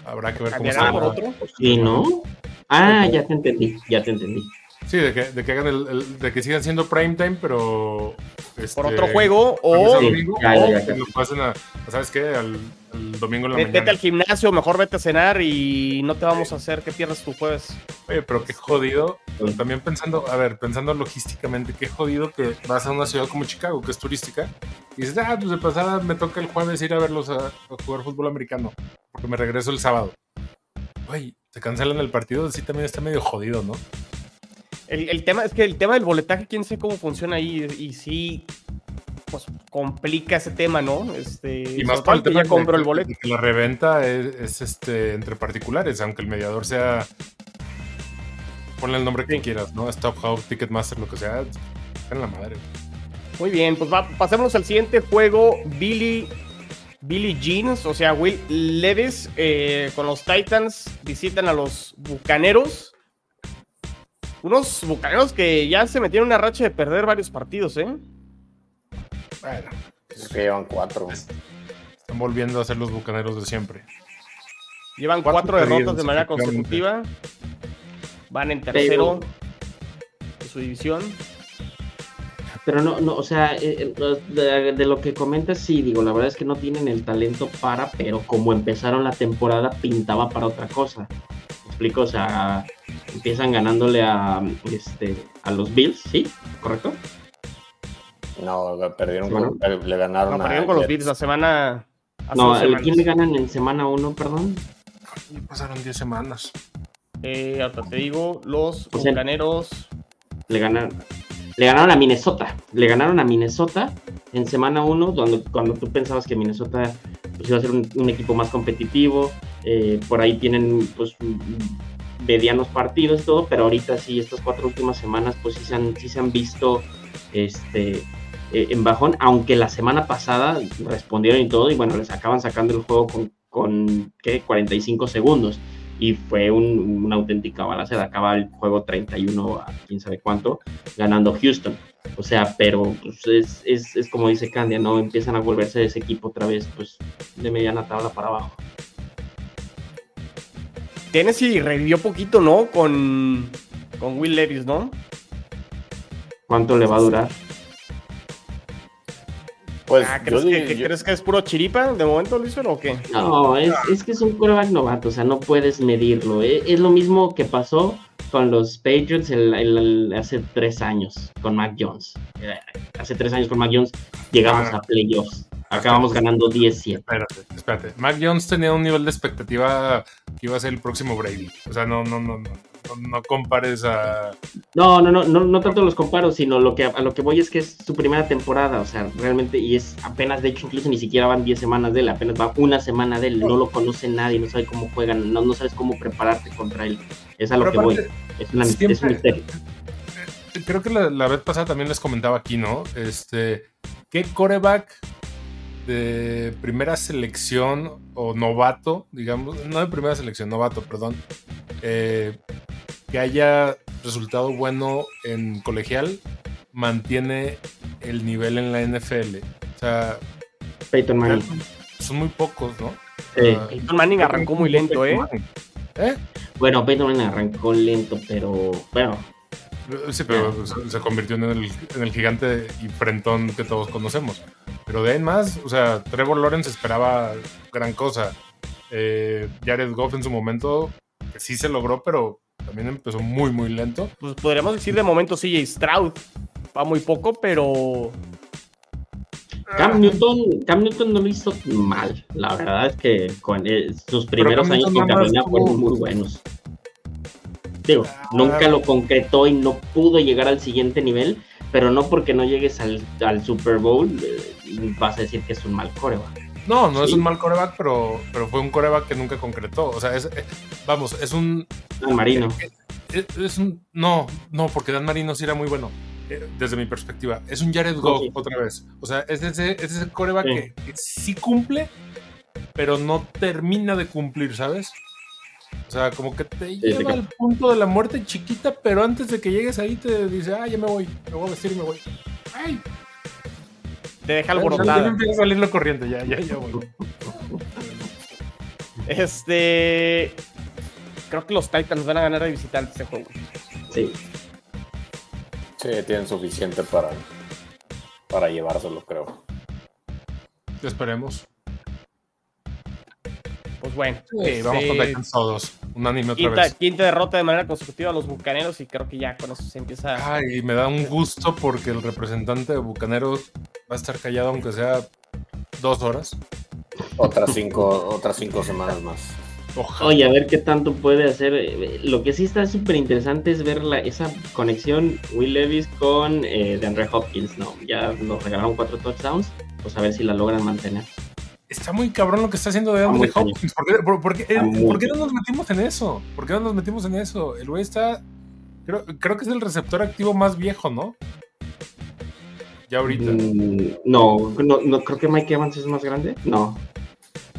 Habrá que ver cómo se por otro? Sí, ¿no? Ah, ya te entendí, ya te entendí. Sí, de que, de que hagan el, de que sigan siendo prime time, pero este, por otro juego o, que lo pasen a, ¿sabes qué? Al, domingo en la vete, mañana. Vete al gimnasio, mejor vete a cenar y no te vamos a hacer que pierdas tu jueves. Oye, pero qué jodido. También pensando, a ver, pensando logísticamente, qué jodido que vas a una ciudad como Chicago, que es turística, y dices, ah, pues de pasada me toca el jueves ir a verlos a, jugar fútbol americano, porque me regreso el sábado. Oye, se cancelan el partido, sí también está medio jodido, ¿no? El, tema es que el tema del boletaje, quién sé cómo funciona ahí, y sí, pues complica ese tema, ¿no? Este, y más para el tema ya compro el boleto. la reventa es, este entre particulares, aunque el mediador sea. Ponle el nombre que quieras, ¿no? Stop House, Ticketmaster, lo que sea. En la madre. Muy bien, pues va, pasemos al siguiente juego. Billy. Billy Jeans, o sea, Will Levis eh, con los Titans visitan a los Bucaneros. Unos bucaneros que ya se metieron en una racha de perder varios partidos, ¿eh? Bueno, es que llevan cuatro. Están volviendo a ser los bucaneros de siempre. Llevan cuatro, derrotas de manera consecutiva. Van en tercero de su división. Pero no, no, o sea, eh, eh, de, lo que comentas, sí, digo, la verdad es que no tienen el talento para, pero como empezaron la temporada, pintaba para otra cosa. ¿Me explico? O sea, empiezan ganándole a, este, a los Bills, ¿sí? ¿Correcto? No, perdieron con, le ganaron no, perdieron con los Bills la semana. No, ¿quién le ganan en semana 1, perdón? pasaron 10 semanas. Eh, hasta te digo, los bucaneros. Le ganaron. Le ganaron a Minnesota. Le ganaron a Minnesota en semana 1, cuando, cuando tú pensabas que Minnesota pues, iba a ser un, equipo más competitivo. Eh, por ahí tienen pues medianos partidos todo, pero ahorita sí, estas cuatro últimas semanas, pues sí se han, sí se han visto este, eh, en bajón, aunque la semana pasada respondieron y todo, y bueno, les acaban sacando el juego con, con ¿qué? 45 segundos. Y fue una auténtica balacera. Acaba el juego 31 a quién sabe cuánto, ganando Houston. O sea, pero pues, es, es, es, como dice Candia, ¿no? Empiezan a volverse ese equipo otra vez, pues, de mediana tabla para abajo. Tennessee revivió poquito, ¿no? Con, con Will Levis, ¿no? ¿Cuánto le va a durar? Pues, ah, ¿crees, que, es puro chiripa de momento, Luis, o qué? No, es, es que es un quarterback novato, o sea, no puedes medirlo. ¿eh? Es lo mismo que pasó con los Patriots hace tres años con Mac Jones. Eh, hace tres años con Mac Jones llegamos ah. a playoffs. Acabamos ganando 10-7. Espérate, espérate. Mac Jones tenía un nivel de expectativa que iba a ser el próximo Brady. O sea, no, no, no, no, no compares a. No, no, no, no, no tanto los comparo, sino lo que a lo que voy es que es su primera temporada. O sea, realmente, y es apenas, de hecho, incluso ni siquiera van 10 semanas de él, apenas va una semana de él. No lo conoce nadie, no sabe cómo juegan, no, no sabes cómo prepararte contra él. Es a lo que voy. Es, una, es un misterio creo que la, la, vez pasada también les comentaba aquí, ¿no? Este, ¿qué coreback de primera selección o novato, digamos, no de primera selección, novato, perdón, eh, que haya resultado bueno en colegial, mantiene el nivel en la NFL. O sea, Peyton Manning. Son muy pocos, ¿no? Peyton Manning arrancó muy lento, ¿eh? ¿eh? Bueno, Peyton Manning arrancó lento, pero bueno, Sí, pero se convirtió en el, en el, gigante y frentón que todos conocemos. Pero de ahí en más, o sea, Trevor Lawrence esperaba gran cosa. Eh, Jared Goff en su momento sí se logró, pero también empezó muy, muy lento. Pues podríamos decir de momento CJ Stroud. Va muy poco, pero. Cam Newton, Cam Newton no lo hizo mal. La verdad es que con eh, sus primeros años con Carolina fueron muy buenos. Digo, Ah. nunca lo concretó y no pudo llegar al siguiente nivel, pero no porque no llegues al, al Super Bowl eh, vas a decir que es un mal coreback. No, no es un mal coreback, pero, pero fue un coreback que nunca concretó. O sea, es, eh, vamos, es un, Dan Marino. es, es un. No, no, porque Dan Marino sí era muy bueno. eh, Desde mi perspectiva, es un Jared Goff Sí. otra vez. O sea, es ese, es ese coreback Sí. que, que sí cumple, pero no termina de cumplir, ¿sabes? O sea, como que te sí, lleva al punto de la muerte chiquita, pero antes de que llegues ahí te dice, ah, ya me voy, me voy a vestir y me voy. ¡Ay! Te deja Ya, ya alborotada. empieza a salir la corriente, ya, ya, ya voy. Este. Creo que los Titans van a ganar de visitante este juego. Sí. Sí, tienen suficiente para, para llevárselo, creo. Esperemos. Pues bueno. Sí, vamos con Titans todos. Unánime otra Quinta, vez. quinta derrota de manera consecutiva a los bucaneros y creo que ya con eso se empieza. Ay, me da un gusto porque el representante de Bucaneros va a estar callado aunque sea dos horas. Otras cinco, otras cinco semanas más. Ojalá. Oye, a ver qué tanto puede hacer. eh, Lo que sí está súper interesante es ver la, esa conexión Will Levis con eh, DeAndre Hopkins, ¿no? Ya nos regalaron cuatro touchdowns, pues a ver si la logran mantener. Está muy cabrón lo que está haciendo de Andre Hopkins. ¿Por qué, por- por qué- por no nos metimos en eso? ¿Por qué no nos metimos en eso? El güey está. Creo, creo que es el receptor activo más viejo, ¿no? Ya ahorita. Mm, no, no, no, creo que Mike Evans es más grande. No,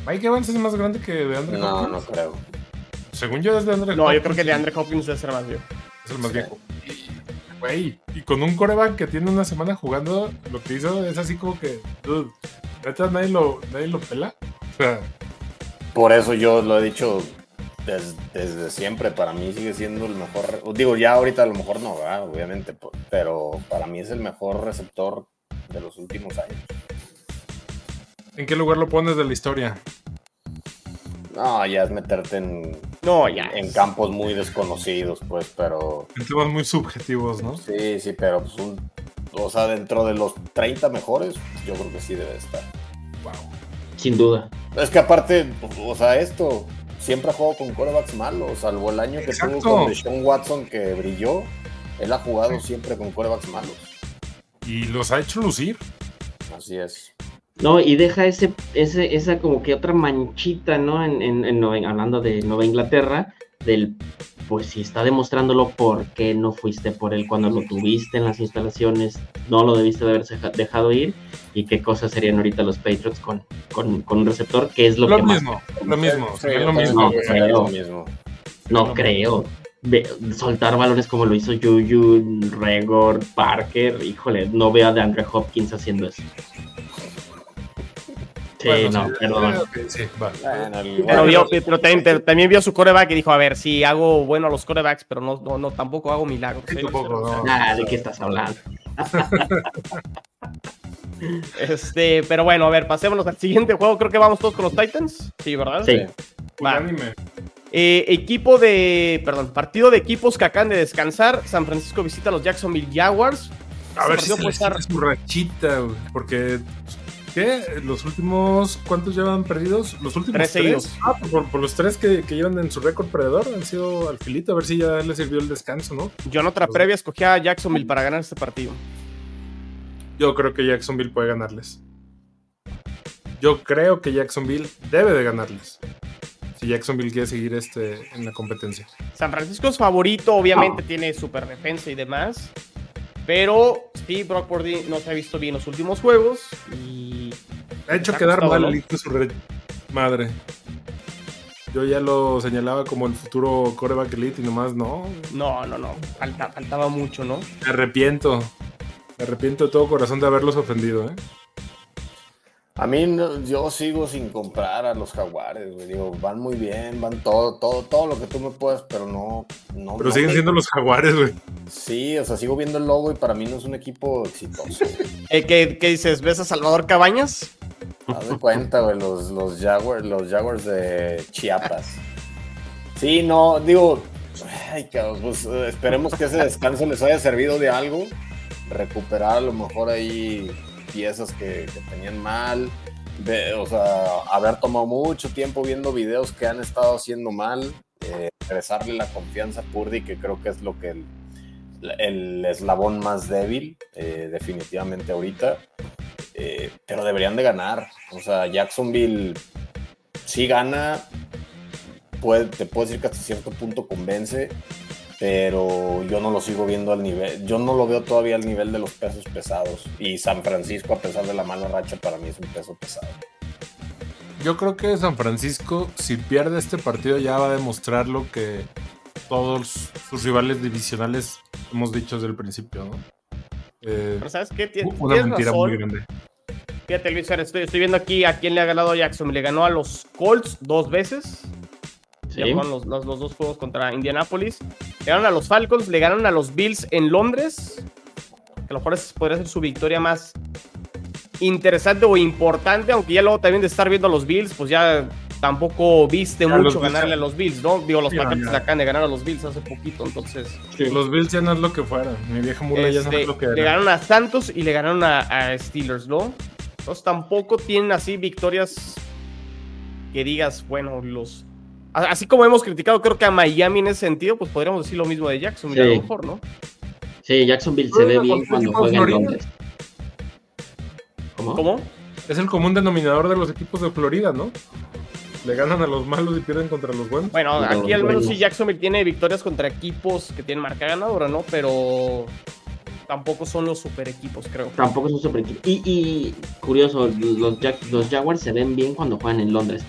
Mike Evans es más grande que de Andre No, Hopkins. no creo. Según yo, es de Andre No, yo creo que de Andre Hopkins debe ser más viejo. Es el más viejo. Y, Güey, y con un coreback que tiene una semana jugando, lo que hizo es así como que, dude, neta, nadie lo, nadie lo pela. O sea, Por eso yo lo he dicho des- desde siempre. Para mí sigue siendo el mejor. Digo, ya ahorita a lo mejor no, ¿verdad? obviamente. Pero para mí es el mejor receptor de los últimos años. ¿en qué lugar lo pones de la historia? No, ya es meterte en, No, ya. en campos muy desconocidos, pues, pero. En temas muy subjetivos, ¿no? Sí, sí, pero pues un. O sea, dentro de los 30 mejores, yo creo que sí debe estar. Wow. sin duda. Es que aparte, o sea, esto siempre ha jugado con corebacks malos, salvo el año que Exacto. tuvo con Deshaun Watson que brilló. Él ha jugado siempre con corebacks malos. Y los ha hecho lucir. Así es. No, y deja ese, ese, esa como que otra manchita, ¿no? En, en, en Nueva- hablando de Nueva Inglaterra, del, pues si está demostrándolo, ¿por qué no fuiste por él cuando lo tuviste en las instalaciones? No lo debiste de haber deja- dejado ir. ¿Y qué cosas serían ahorita los Patriots con, con, con un receptor? que es lo, Lo, que más? mismo, lo mismo. Sí, lo mismo. No, creo. lo mismo. No creo. Ve- soltar balones como lo hizo Juju, Regor, Parker, híjole, no veo a DeAndre Hopkins haciendo eso. Sí, Bueno, no, sí, perdón. sí. Bueno, Pero, bueno, vio, pero también, también vio su coreback y dijo, a ver, sí, hago bueno a los corebacks, pero no, no, no tampoco hago milagros. Sí, tampoco, O sea, no. Nada, ¿de qué estás hablando? Este, pero bueno, a ver, pasémonos al siguiente juego. Creo que vamos todos con los Titans. Sí, ¿verdad? Sí. Va. Unánime. Eh, equipo de. Perdón, partido de equipos que acaban de descansar. San Francisco visita a los Jacksonville Jaguars. A ver si se puede les estar- su rachita, porque ¿qué? Los últimos ¿cuántos llevan perdidos? Los últimos Tres. Ah, por, por los tres que, que llevan en su récord perdedor han sido al filito, a ver si ya les sirvió el descanso, ¿no? Yo en otra previa escogí a Jacksonville para ganar este partido. Yo creo que Jacksonville puede ganarles. Yo creo que Jacksonville debe de ganarles. Si Jacksonville quiere seguir este en la competencia. San Francisco es favorito, obviamente tiene super defensa y demás. Pero sí, Brock Purdy no se ha visto bien los últimos juegos. Y. Ha hecho quedar costado, mal ¿no? el su re- madre. Yo ya lo señalaba como el futuro coreback elite y nomás no. No, no, no. Falta, faltaba mucho, ¿no? Me arrepiento. Me arrepiento de todo corazón de haberlos ofendido, ¿eh? A mí no- yo sigo sin comprar a los jaguares, güey. Digo, van muy bien, van todo, todo, todo lo que tú me puedas, pero no, no. Pero no siguen me- siendo los jaguares, güey. Sí, o sea, sigo viendo el logo y para mí no es un equipo exitoso. Eh, ¿qué, qué dices? ¿Ves a Salvador Cabañas? Haz de cuenta, güey, los, los, Jaguars, los Jaguars de Chiapas. Sí, no, digo, ay, cabrón, pues eh, esperemos que ese descanso les haya servido de algo. Recuperar a lo mejor ahí piezas que, tenían mal. O sea, haber tomado mucho tiempo viendo videos que han estado haciendo mal. Eh, regresarle la confianza a Purdy, que creo que es lo que el, eslabón más débil, eh, definitivamente ahorita. Eh, pero deberían de ganar. O sea, Jacksonville sí gana. Puede, te puedo decir que hasta cierto punto convence, pero yo no lo sigo viendo al nivel, yo no lo veo todavía al nivel de los pesos pesados. Y San Francisco, a pesar de la mala racha, para mí es un peso pesado. Yo creo que San Francisco, si pierde este partido, ya va a demostrar lo que todos sus rivales divisionales hemos dicho desde el principio, ¿no? Eh, Pero ¿sabes qué? Tien- una Tienes mentira razón. muy grande. Fíjate, Luis, ahora estoy, estoy viendo aquí a quién le ha ganado a Jackson. Le ganó a los Colts dos veces. Ya Sí. fueron los, los- los dos juegos contra Indianapolis. Le ganaron a los Falcons, le ganaron a los Bills en Londres. Que a lo mejor es- podría ser su victoria más interesante o importante. Aunque ya luego también de estar viendo a los Bills, pues ya tampoco viste Ya mucho ganarle ya- a los Bills, ¿no? Digo, los Ya, paquetes ya. le acaban de ganar a los Bills hace poquito, entonces. Sí. Los Bills ya no es lo que fueran. Mi vieja mula ya no Este, es lo que le era. ganaron a Santos y le ganaron a, a Steelers, ¿no? Entonces tampoco tienen así victorias que digas, bueno, los... Así como hemos criticado, creo que a Miami en ese sentido, pues podríamos decir lo mismo de Jackson, Sí. a lo mejor, ¿no? Sí, Jacksonville se ve bien cuando equipos juega en. Londres. ¿Cómo? ¿Cómo? Es el común denominador de los equipos de Florida, ¿no? Le ganan a los malos y pierden contra los buenos. Bueno, aquí al menos sí. Jacksonville tiene victorias contra equipos que tienen marca ganadora, ¿no? Pero tampoco son los super equipos, creo. Tampoco es un super equipo. Y, y curioso, los, los Jaguars se ven bien cuando juegan en Londres.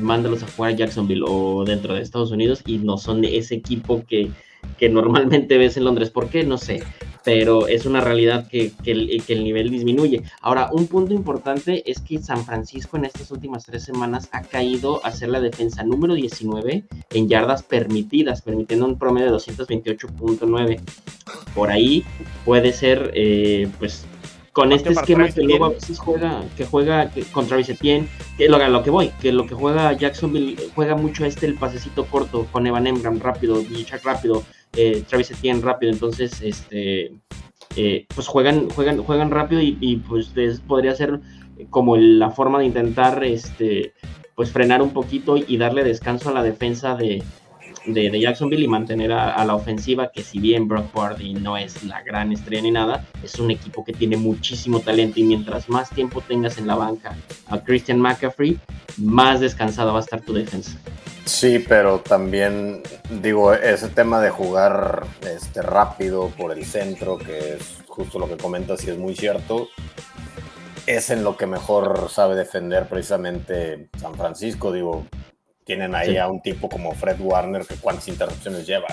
Mándalos a jugar a Jacksonville o dentro de Estados Unidos y no son ese equipo que, que normalmente ves en Londres. ¿Por qué? No sé. Pero es una realidad que, que el nivel disminuye. Ahora, un punto importante es que San Francisco en estas últimas tres semanas ha caído a ser la defensa número 19 en yardas permitidas, permitiendo un promedio de 228.9. Por ahí puede ser, eh, pues, con este esquema que luego a veces juega, que juega que- con Travis Etienne, que lo, a lo que voy, que lo que juega Jacksonville juega mucho este el pasecito corto con Evan Engram rápido, Chuck rápido, eh, Travis Etienne rápido, entonces este eh, pues juegan, juegan, juegan rápido y, y, pues es- podría ser como la forma de intentar este pues frenar un poquito y darle descanso a la defensa de, de, Jacksonville y mantener a, a la ofensiva, que si bien Brock Purdy no es la gran estrella ni nada, es un equipo que tiene muchísimo talento y mientras más tiempo tengas en la banca a Christian McCaffrey, más descansada va a estar tu defensa. Sí, pero también digo, ese tema de jugar este, rápido por el centro, que es justo lo que comentas y es muy cierto, es en lo que mejor sabe defender precisamente San Francisco. Digo, tienen ahí Sí. a un tipo como Fred Warner que cuántas interrupciones lleva.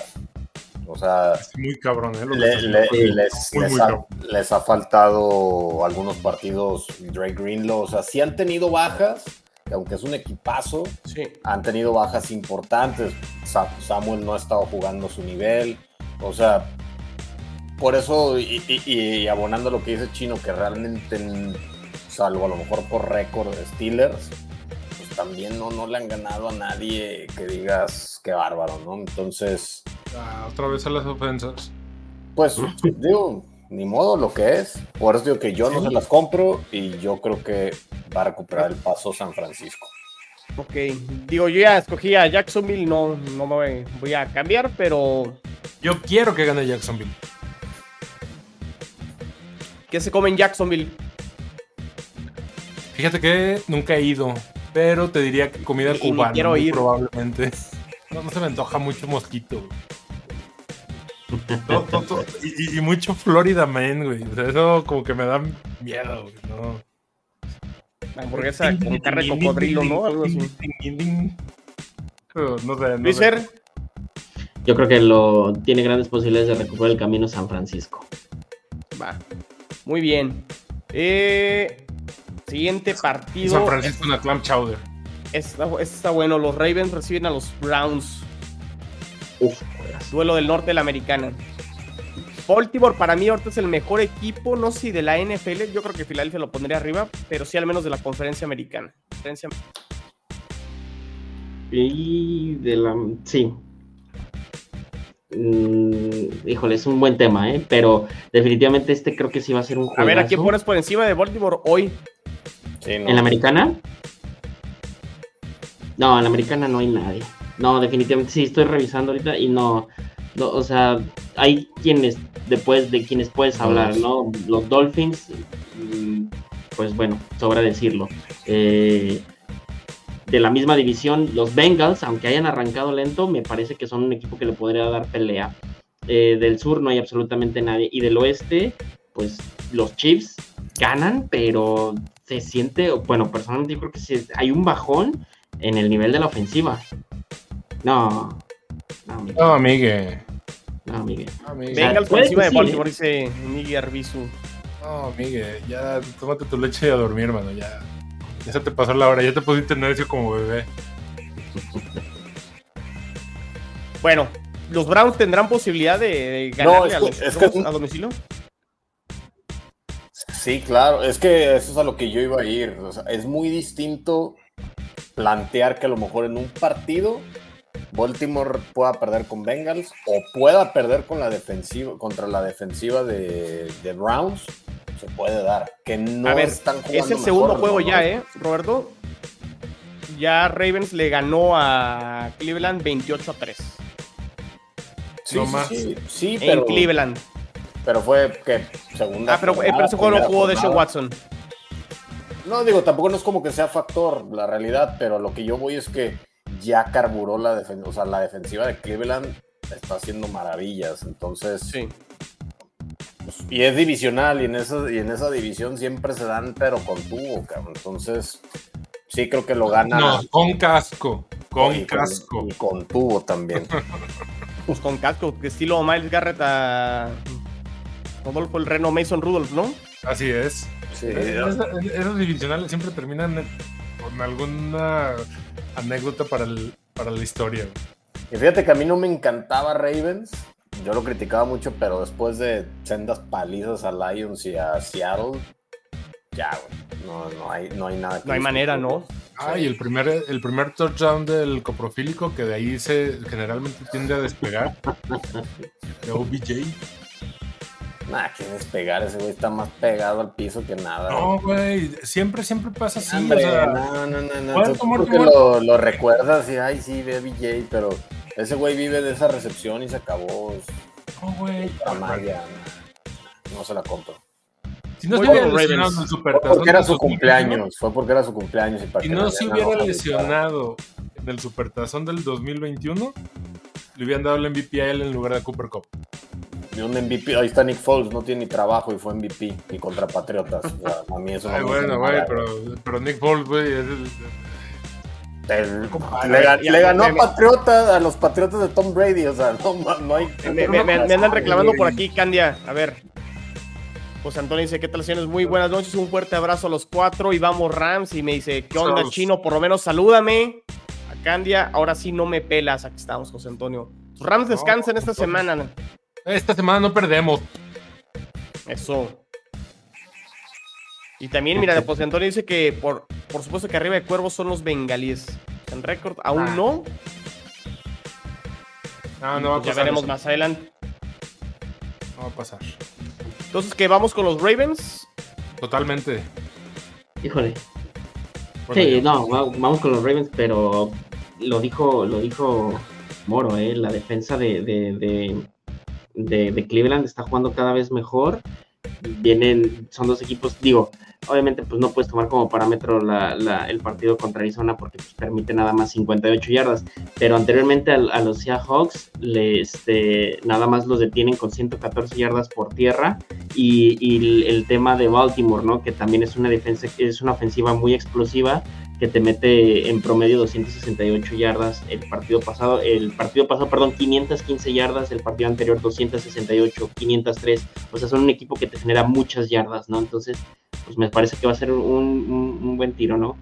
O sea, Es muy cabrón, ¿eh? Le- le- les, Muy, les muy ha, cabrón. les ha faltado algunos partidos Drake Greenlow. O sea, sí han tenido bajas, que aunque es un equipazo, Sí. han tenido bajas importantes. Sa- Samuel no ha estado jugando su nivel. O sea, por eso, y, y- y abonando lo que dice Chino, que realmente, salvo a lo mejor por récord Steelers, también no, no le han ganado a nadie que digas qué bárbaro, ¿no? Entonces, Ah, otra vez a las ofensas. pues digo, ni modo lo que es. Por eso digo que yo no se las compro y yo creo que va a recuperar el paso San Francisco. Ok, digo, yo ya escogí a Jacksonville, no, no me voy, voy a cambiar, pero Yo quiero que gane Jacksonville. ¿qué se come en Jacksonville? Fíjate que nunca he ido, pero te diría que comida Y- y cubana, quiero ir. probablemente. No, no se me antoja mucho mosquito. y, mucho Florida Man, güey. O sea, eso como que me da miedo, güey. No. La hamburguesa con carne de cocodrilo, ¿no? Algo así. No sé, no sé. Yo creo que lo tiene grandes posibilidades de recuperar el camino San Francisco. va. Muy bien. Eh, siguiente partido. San Francisco en la clam chowder. Está, este está bueno. Los Ravens reciben a los Browns. Uf, Duelo del norte de la americana. Baltimore para mí ahorita es el mejor equipo, no sé si de la NFL, yo creo que Filadelfia lo pondría arriba, pero sí al menos de la conferencia americana. Conferencia- Y de la. Sí. mm, híjole, es un buen tema, ¿eh? Pero definitivamente este creo que sí va a ser un juego. A ver, ¿a quién pones por encima de Baltimore hoy? Sí, no. ¿En la americana? No, en la americana no hay nadie. No, definitivamente sí, estoy revisando ahorita y no, no, o sea, hay quienes después de quienes puedes hablar, ¿no? Los Dolphins, mm, pues bueno, sobra decirlo. Eh, de la misma división, los Bengals, aunque hayan arrancado lento, me parece que son un equipo que le podría dar pelea. Eh, del sur no hay absolutamente nadie. Y del oeste, pues los Chiefs ganan, pero se siente, bueno, personalmente yo creo que sí, hay un bajón en el nivel de la ofensiva. No, no, Miguel. No, Miguel. No, Miguel. No, Miguel. Puede encima que de Baltimore, dice Miguel Arbizu. No, Miguel. Ya tómate tu leche y a dormir, hermano. Ya, ya se te pasó la hora. Ya te pusiste necio como bebé. Bueno, ¿los Browns tendrán posibilidad de, de No, ganarle a los es que- a domicilio? Sí, claro, es que eso es a lo que yo iba a ir. O sea, es muy distinto plantear que a lo mejor en un partido Baltimore pueda perder con Bengals o pueda perder con la defensiva contra la defensiva de, de Browns. Se puede dar. Que no a ver, están jugando es el segundo juego ¿no? ya, ¿eh, Roberto? Ya Ravens le ganó a Cleveland 28 a 3. Sí, No sí, más. sí, sí, En pero, Cleveland. Pero fue que segunda. Ah, pero, eh, pero jornada, ese juego lo jugó Deshaun jornada. Watson. No, digo, tampoco no es como que sea factor la realidad, pero lo que yo voy es que ya carburó la defensa, o sea, la defensiva de Cleveland está haciendo maravillas, entonces, Sí. pues, y es divisional, y en, esa, y en esa división siempre se dan, pero con tubo, cabrón, entonces, sí creo que lo gana. No, con casco. Con y casco. y con tubo también. Pues con casco, que estilo Miles Garrett a Rodolfo el Reno Mason Rudolph, ¿no? Así es. Sí, Esa- esos divisionales siempre terminan con alguna anécdota para, el- para la historia. Y fíjate que a mí no me encantaba Ravens. Yo lo criticaba mucho, pero después de sendas palizas a Lions y a Seattle, ya, güey. No, no, hay, no hay nada. que No hay manera, ¿no? Ah, y el primer, el primer touchdown del coprofílico, que de ahí se generalmente tiende a despegar. De OBJ. Nada, que despegar. Ese güey está más pegado al piso que nada. No, güey, siempre, siempre pasa así. Hombre, o sea, no, no, no, no. Tú muerto, porque. Lo, lo recuerdas y, ay, sí, ve BJ, pero ese güey vive de esa recepción y se acabó. No, güey. la magia. No se la compro. Si no se hubiera lesionado en el Fue supertazón porque era del su 2021, cumpleaños. Fue porque era su cumpleaños. Y, para Si que no le se hubiera lesionado en el supertazón del 2021, le hubieran dado el MVP a él en lugar de Cooper Cup. Y un MVP, ahí está Nick Foles, no tiene ni trabajo y fue MVP y contra Patriotas. O sea, a mí eso no Ay, me bueno, gusta güey, pero, pero Nick Foles, güey, es el- le, ga- ya, le ganó me- a Patriotas, a los Patriotas de Tom Brady, o sea, no, no hay... Me, me- me- me andan reclamando por aquí, Candia. A ver. José Antonio dice, ¿qué tal, señores? Muy buenas noches, un fuerte abrazo a los cuatro y vamos Rams. Y me dice, ¿qué onda, Saludos. chino? Por lo menos salúdame. A Candia, ahora sí no me pelas. Aquí estamos, José Antonio. Los Rams descansan No, esta Antonio. semana. Esta semana no perdemos. Eso. Y también, mira, de José Antonio dice que por, por supuesto que arriba de Cuervos son los bengalíes. En récord aún Ah, no. No, no va a ya pasar. veremos eso. más adelante. No va a pasar. Entonces, ¿qué vamos con los Ravens? Totalmente. Híjole. Bueno, Sí, yo- no, va- vamos con los Ravens, pero lo dijo, lo dijo Moro, ¿eh? la defensa de, de, de, de- Cleveland está jugando cada vez mejor. Vienen, son dos equipos, digo, obviamente pues no puedes tomar como parámetro la- el partido contra Arizona porque pues, permite nada más 58 yardas, pero anteriormente a, los Seahawks este, nada más los detienen con 114 yardas por tierra y, y el, el tema de Baltimore, ¿no? Que también es una defensa, es una ofensiva muy explosiva que te mete en promedio 268 yardas el partido pasado, el partido pasado, perdón, 515 yardas, el partido anterior 268, 503, o sea, son un equipo que te genera muchas yardas, ¿no? Entonces, pues me parece que va a ser un, un- un buen tiro, ¿no?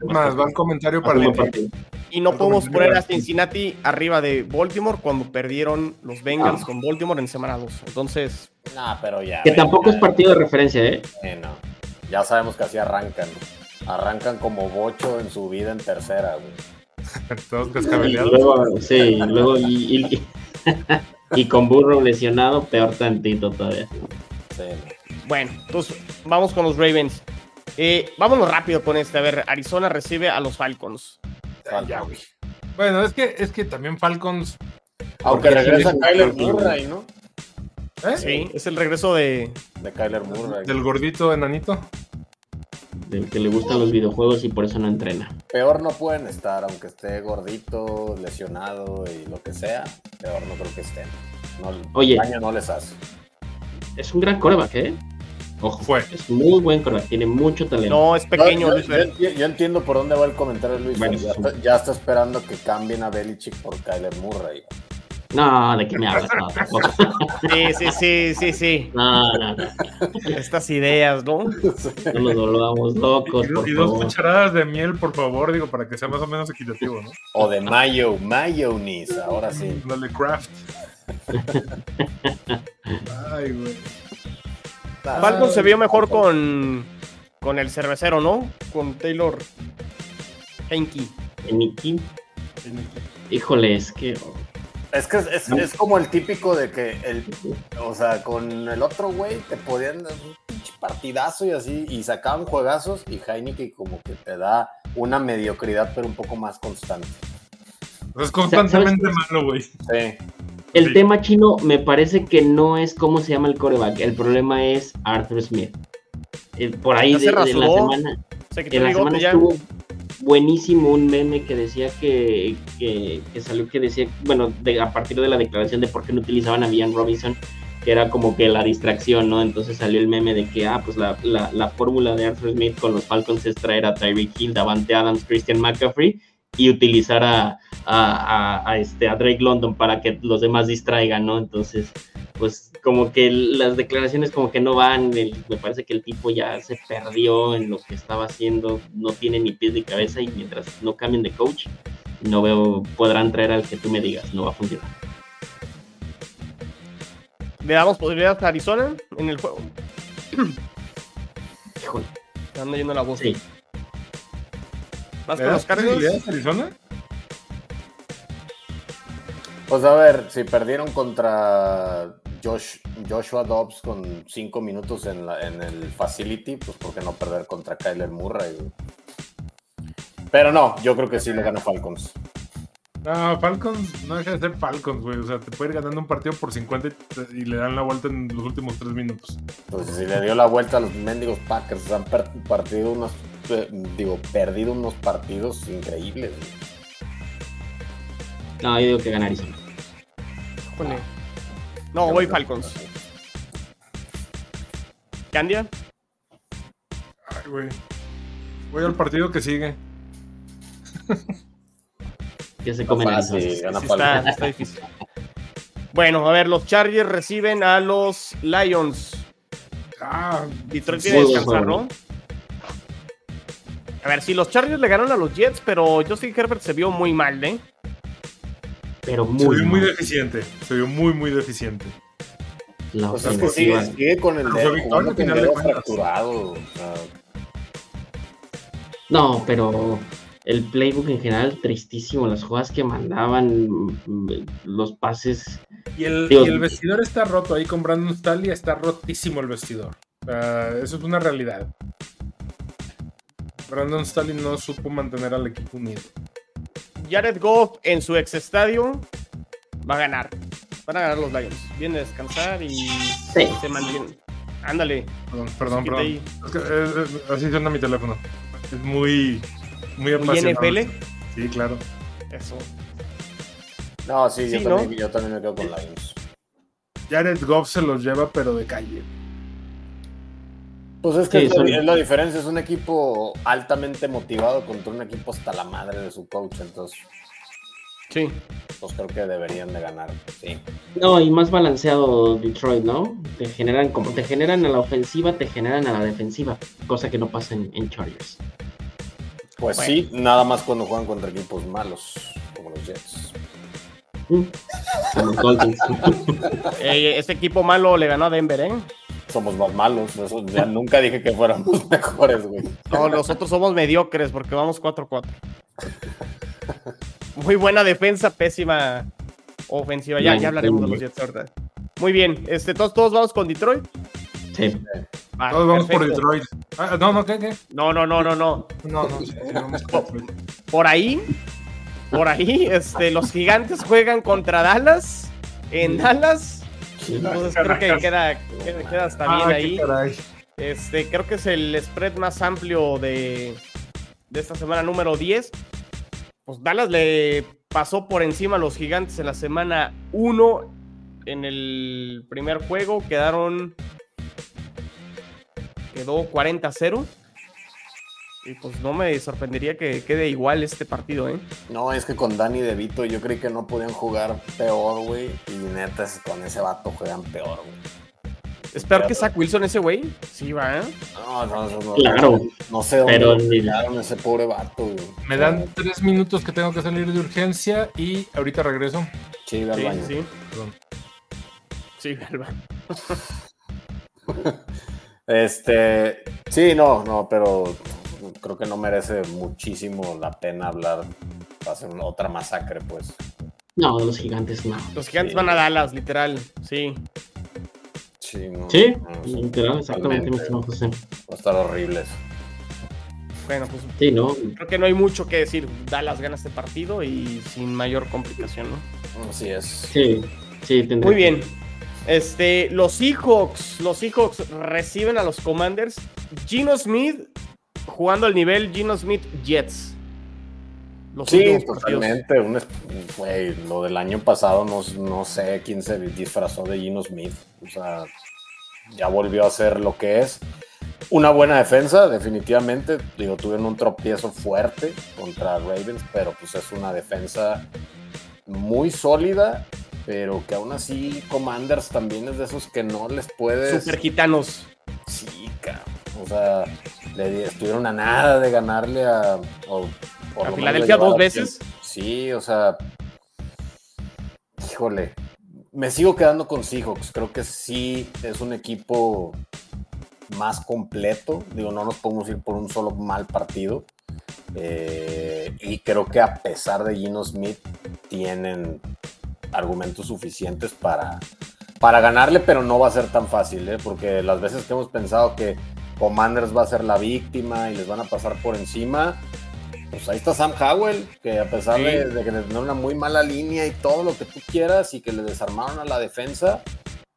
Es más, va el comentario Un para el partido. Y no podemos poner a. Cincinnati arriba de Baltimore cuando perdieron los Bengals con Baltimore en semana 2. Entonces, Nah, pero ya. Que tampoco ya, es partido de referencia, ¿eh? eh, no. Ya sabemos que así arrancan. Arrancan como bocho en su vida en tercera, güey. Todos Y luego, sí, luego y, y- Y con Burrow lesionado, peor tantito todavía. Sí. Bueno, entonces vamos con los Ravens. Eh, vámonos rápido con este. A ver, Arizona recibe a los Falcons. Ya, güey. Bueno, es que, es que también Falcons. Aunque regresa Kyler. Murray, ¿no? ¿eh? Sí, es el regreso de. De Kyler Murray. Del gordito enanito. Del que le gustan los videojuegos y por eso no entrena. Peor no pueden estar, aunque esté gordito, lesionado y lo que sea. Peor no creo que estén. No, Oye. daño no les hace. Es un gran coreback, ¿eh? Ojo, Fue. es muy buen coreback, tiene mucho talento. No, es pequeño, yo, Luis yo- Fer. yo- yo entiendo por dónde va el comentario de Luis. Bueno, ya, está, ya está esperando que cambien a Belichick por Kyler Murray. No, ¿de qué me hablas? No, tampoco. Sí, sí, sí, sí, sí. No, no, no. Estas ideas, ¿no? No nos volvamos locos, Y, por y dos favor. cucharadas de miel, por favor, digo, para que sea más o menos equitativo, ¿no? O de Mayo, Mayonnaise, ahora sí. Dale craft. Ay, güey. Falcons se vio mejor con, con el cervecero, ¿no? Con Taylor Henke. Nicky. Híjole, es que. Es que es, es- es como el típico de que el, o sea, con el otro güey te podían dar un pinche partidazo y así, y sacaban juegazos, y Heineken como que te da una mediocridad, pero un poco más constante. Es constantemente malo, güey. Sí. El Sí. tema chino me parece que no es cómo se llama el coreback. El problema es Arthur Smith. Eh, por ahí de, de la semana. En la semana estuvo buenísimo un meme que decía que, que, que salió que decía, bueno, de- a partir de la declaración de por qué no utilizaban a Ian Robinson, que era como que la distracción, ¿no? Entonces salió el meme de que, ah, pues la, la, la fórmula de Arthur Smith con los Falcons es traer a Tyreek Hill, Davante Adams, Christian McCaffrey y utilizar a, a, a- a este, a Drake London para que los demás distraigan, ¿no? Entonces, pues como que las declaraciones como que no van, el- me parece que el tipo ya se perdió en lo que estaba haciendo, no tiene ni pies ni cabeza y mientras no cambien de coach, no veo, podrán traer al que tú me digas, no va a funcionar. Le damos posibilidad a Arizona en el juego. Híjole, Me anda yendo la voz. sí. ¿Vas ¿Le con das los a Arizona? Pues a ver, si perdieron contra Josh, Joshua Dobbs con cinco minutos en, la- en el facility, pues ¿por qué no perder contra Kyler Murray? Pero no, yo creo que sí le gana Falcons. No, Falcons no deja de ser Falcons, güey. O sea, te puede ir ganando un partido por 50 y, y le dan la vuelta en los últimos tres minutos. Pues si le dio la vuelta a los mendigos Packers, han partido unos, digo, perdido unos partidos increíbles. No, yo digo que gana Arizona. Híjole. No, voy Falcons. ¿Candia? Ay, güey. Voy al partido que sigue. Que se comen gana Sí, Falcons. está, está difícil. Bueno, a ver, los Chargers reciben a los Lions. Ah, Detroit tiene que descansar. ¿no? A ver, si los Chargers le ganaron a los Jets, pero Justin Herbert se vio muy mal, ¿eh? Pero Se muy, vio muy mal. deficiente. Se vio muy, muy deficiente. La Pues es que sigue, con el Pero dedo, victoria, con el fracturado. o sea, No, pero el playbook en general tristísimo, las jugadas que mandaban, los pases. Y el, Digo- y el vestidor está roto ahí con Brandon Staley. Está rotísimo el vestidor. Eso es una realidad. Brandon Staley no supo mantener al equipo unido. Jared Goff en su ex estadio va a ganar. Van a ganar los Lions. Viene a descansar y Sí. se mantiene. Ándale. Perdón, perdón, perdón. ahí. Es que, así suena mi teléfono. Es muy, muy apasionado. NFL. Sí, claro. Eso. No, sí, yo, Sí, ¿no? también, yo también me quedo con Lions. Jared Goff se los lleva, pero de calle. Pues es que Sí, es, la, es la diferencia, es un equipo altamente motivado contra un equipo hasta la madre de su coach, entonces Sí. pues creo que deberían de ganar, sí. No, y más balanceado Detroit, ¿no? Te generan, como te generan a la ofensiva, te generan a la defensiva, cosa que no pasa en, en Chargers. Pues Bueno. sí, nada más cuando juegan contra equipos malos, como los Jets. Mm. Como los Dolphins. Eh, este equipo malo le ganó a Denver, ¿eh? Somos más malos, eso, ya nunca dije que fuéramos mejores, güey. No, nosotros somos mediocres porque vamos 4-4. Muy buena defensa, pésima ofensiva. Ya, ya hablaremos de los Jets ahorita. Muy bien, este, todos, todos vamos con Detroit. Sí. Todos vamos por. Detroit. Ah, no, no, ¿qué? ¿Qué? No, no, no, no, no. No, no, sí, vamos. Por ahí, por ahí, este, los gigantes juegan contra Dallas. En Dallas. Entonces creo que queda, queda, queda hasta bien Ah, ahí. caray. Este, creo que es el spread más amplio de, de esta semana número 10. Pues Dallas le pasó por encima a los gigantes en la semana 1 en el primer juego. Quedaron. Quedó 40-0. Y pues no me sorprendería que quede igual este partido, ¿eh? No, es que con Danny DeVito yo creí que no podían jugar peor, güey. Y neta, con ese vato juegan peor, güey. ¿Es peor que Zach Wilson ese güey? Sí, va, ¿eh? No, no, no, no, Claro. No sé dónde Pero tiraron ese pobre vato, güey. Me dan tres minutos que tengo que salir de urgencia y ahorita regreso. Sí, ve al Sí, baño. sí. Perdón. Sí, Alba. Este, sí, no, no, pero creo que no merece muchísimo la pena hablar. Va a ser una- otra masacre, pues. No, de los gigantes no. Los gigantes Sí. van a Dallas, literal. Sí. Sí, no, Sí, no, literal, exactamente, mi totalmente. estimado José. Va a estar horrible eso. Bueno, pues Sí, ¿no? creo que no hay mucho que decir. Dallas gana este partido y sin mayor complicación, ¿no? Así es. Sí, sí, Muy que- bien. Este, los Seahawks, los Seahawks reciben a los Commanders. Gino Smith jugando al nivel Gino Smith Jets. Los Sí, totalmente. Un, lo del año pasado no, no sé quién se disfrazó de Gino Smith. O sea, ya volvió a ser lo que es. Una buena defensa, definitivamente. Digo, tuvieron un tropiezo fuerte contra Ravens, pero pues es una defensa muy sólida, pero que aún así Commanders también es de esos que no les puedes... Super gitanos. Sí, cabrón. O sea, le estuvieron a nada de ganarle a. o por ¿A lo Filadelfia dos veces? Sí, o sea. Híjole. Me sigo quedando con Seahawks. Creo que sí es un equipo más completo. Digo, no nos podemos ir por un solo mal partido. Eh, y creo que a pesar de Gino Smith, tienen argumentos suficientes para, para ganarle, pero no va a ser tan fácil, ¿eh? porque las veces que hemos pensado que Commanders va a ser la víctima y les van a pasar por encima, pues ahí está Sam Howell, que a pesar Sí. de, de que tener una muy mala línea y todo lo que tú quieras y que le desarmaron a la defensa,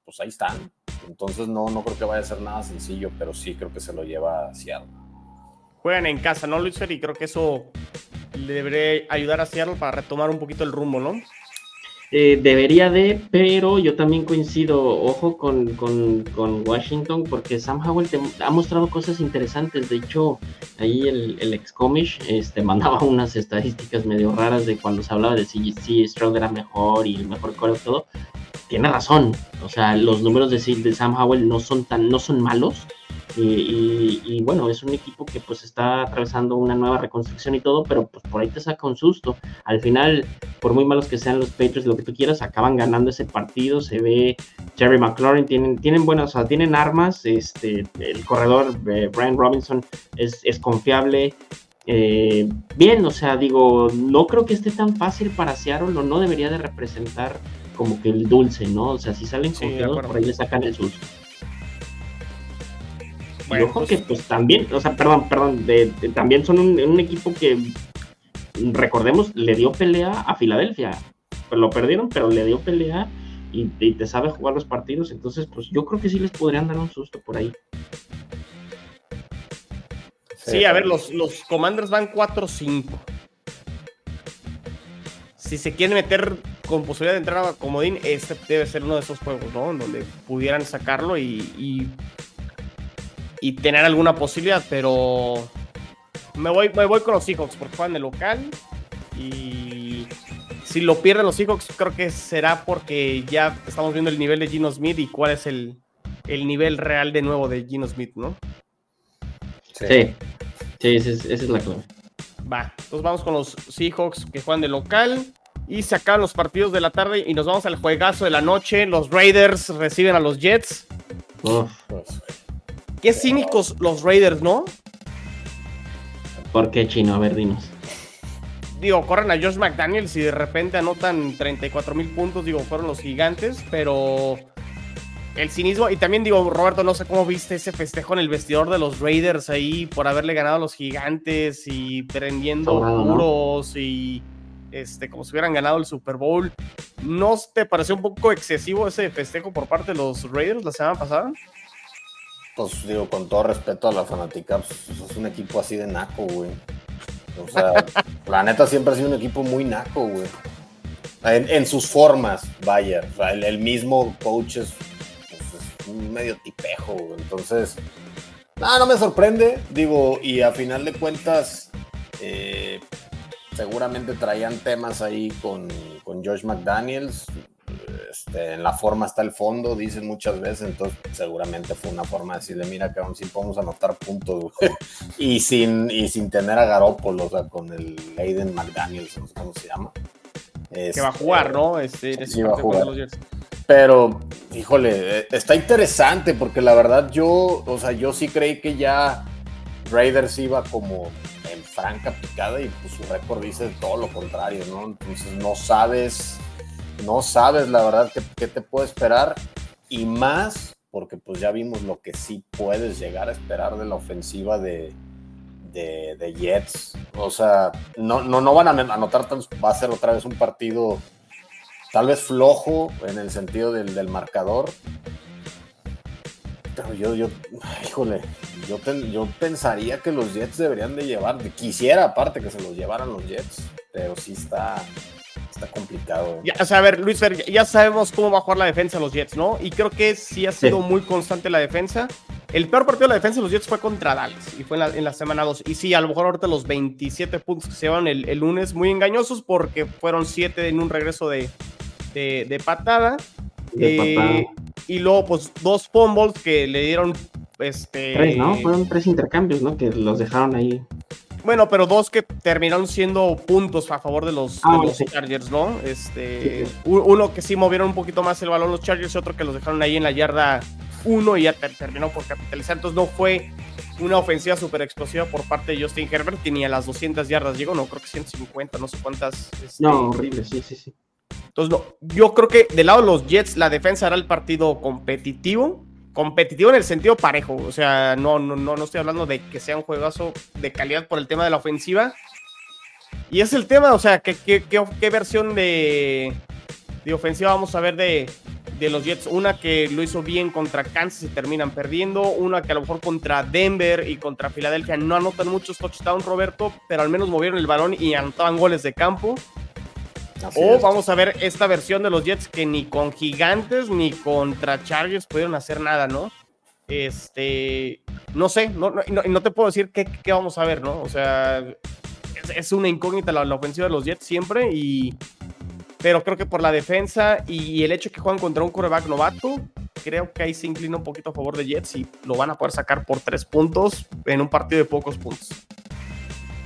pues ahí están. Entonces no, no creo que vaya a ser nada sencillo, pero sí creo que se lo lleva a Seattle. Juegan en casa, ¿no, Luisfer? Y creo que eso le debería ayudar a Seattle para retomar un poquito el rumbo, ¿no? Eh, debería de, pero yo también coincido, ojo con, con- con Washington, porque Sam Howell te- ha mostrado cosas interesantes. De hecho, ahí el, el ex comish este, mandaba unas estadísticas medio raras de cuando se hablaba de si, si Stroud era mejor y el mejor core todo. Tiene razón, o sea, los números de, de Sam Howell no son tan, no son malos. Y, y- y bueno, es un equipo que pues está atravesando una nueva reconstrucción y todo, pero pues por ahí te saca un susto. Al final, por muy malos que sean los Patriots, lo que tú quieras, acaban ganando ese partido. Se ve Jerry McLaurin, tienen, tienen buenas, o sea, tienen armas. Este, el corredor eh, Brian Robinson es, es confiable. Eh, bien, o sea, digo, no creo que esté tan fácil para Seattle, o no debería de representar como que el dulce, ¿no? O sea, si salen Sí, confiados, por ahí le sacan el susto. Bueno, y ojo pues- que pues también, o sea, perdón, perdón, de- de- también son un, un equipo que, recordemos, le dio pelea a Filadelfia. Pues lo perdieron, pero le dio pelea y, y te sabe jugar los partidos. Entonces, pues yo creo que sí les podrían dar un susto por ahí. Sí, a ver, los, los Commanders van 4-5. Si se quieren meter con posibilidad de entrar a Comodín, este debe ser uno de esos juegos, ¿no? En donde pudieran sacarlo y, y, y tener alguna posibilidad, pero me voy, me voy con los Seahawks porque juegan de local y si lo pierden los Seahawks creo que será porque ya estamos viendo el nivel de Gino Smith y cuál es el, el nivel real de nuevo de Gino Smith, ¿no? Sí, sí, esa es, esa es la clave. Va, entonces vamos con los Seahawks que juegan de local. Y se acaban los partidos de la tarde y nos vamos al juegazo de la noche. Los Raiders reciben a los Jets. Uf, Pues, Qué cínicos los Raiders, ¿no? ¿Por qué chino? A ver, dinos. digo, corren a Josh McDaniels y de repente anotan 34 mil puntos, digo, fueron los gigantes, pero el cinismo, y también digo, Roberto, no sé cómo viste ese festejo en el vestidor de los Raiders ahí por haberle ganado a los gigantes y prendiendo puros y este, como si hubieran ganado el Super Bowl. ¿No te pareció un poco excesivo ese festejo por parte de los Raiders la semana pasada? Pues digo, con todo respeto a la fanática, pues, es un equipo así de naco, güey. O sea, la neta siempre ha sido un equipo muy naco, güey. En, sus formas, vaya. O sea, el, mismo coach es, pues, un medio tipejo, güey. Entonces, nada, no me sorprende. Digo, y a final de cuentas, eh, seguramente traían temas ahí con, con Josh McDaniels. Este, en la forma está el fondo, dicen muchas veces, entonces seguramente fue una forma de decirle, mira aún sí podemos anotar puntos, y sin, y sin tener a Garoppolo, o sea, con el Aiden McDaniels, no sé cómo se llama. que va a jugar, ¿no? Este, sí, va a jugar. Pero, híjole, está interesante porque la verdad yo, o sea, yo sí creí que ya Raiders iba como en franca picada y pues su récord dice todo lo contrario, ¿no? Entonces no sabes no sabes la verdad qué, te puede esperar y más porque pues ya vimos lo que sí puedes llegar a esperar de la ofensiva de, de, Jets. O sea, no, no, no van a anotar, va a ser otra vez un partido tal vez flojo en el sentido del, del marcador. Pero yo, yo, híjole, yo, yo pensaría que los Jets deberían de llevar, quisiera aparte que se los llevaran los Jets, pero sí está, está complicado. Ya, o sea, a ver, Luis ya sabemos cómo va a jugar la defensa de los Jets, ¿no? Y creo que sí ha sido muy constante la defensa. El peor partido de la defensa de los Jets fue contra Dallas y fue en la, semana 2. Y sí, a lo mejor ahorita los 27 puntos que se llevan el, lunes muy engañosos porque fueron 7 en un regreso de, de, patada. Eh, y luego, pues, dos fumbles que le dieron. Este, tres, ¿no? Fueron tres intercambios, ¿no? Que los dejaron ahí. Bueno, pero dos que terminaron siendo puntos a favor de los, ah, Chargers, ¿no? Este, Uno que sí movieron un poquito más el balón los Chargers y otro que los dejaron ahí en la yarda uno y ya terminó por capitalizar. Entonces no fue una ofensiva súper explosiva por parte de Justin Herbert, tenía las 200 yardas llegó, no, creo que 150, no sé cuántas. Este, no, horrible, sí, sí, sí. Entonces, no, yo creo que del lado de los Jets, la defensa hará el partido competitivo competitivo en el sentido parejo. O sea, no, no, no, no estoy hablando de que sea un juegazo de calidad por el tema de la ofensiva. Y es el tema, o sea, ¿qué, versión de, de, ofensiva vamos a ver de, de, los Jets? Una que lo hizo bien contra Kansas y terminan perdiendo. Una que a lo mejor contra Denver y contra Filadelfia no anotan muchos touchdowns, Roberto, pero al menos movieron el balón y anotaban goles de campo o vamos a ver esta versión de los Jets que ni con Gigantes ni contra Chargers pudieron hacer nada, ¿no? Este, no sé, no, no, te puedo decir qué, vamos a ver, ¿no? O sea, es, una incógnita la, ofensiva de los Jets siempre y... Pero creo que por la defensa y el hecho que juegan contra un coreback novato, creo que ahí se inclina un poquito a favor de Jets y lo van a poder sacar por tres puntos en un partido de pocos puntos.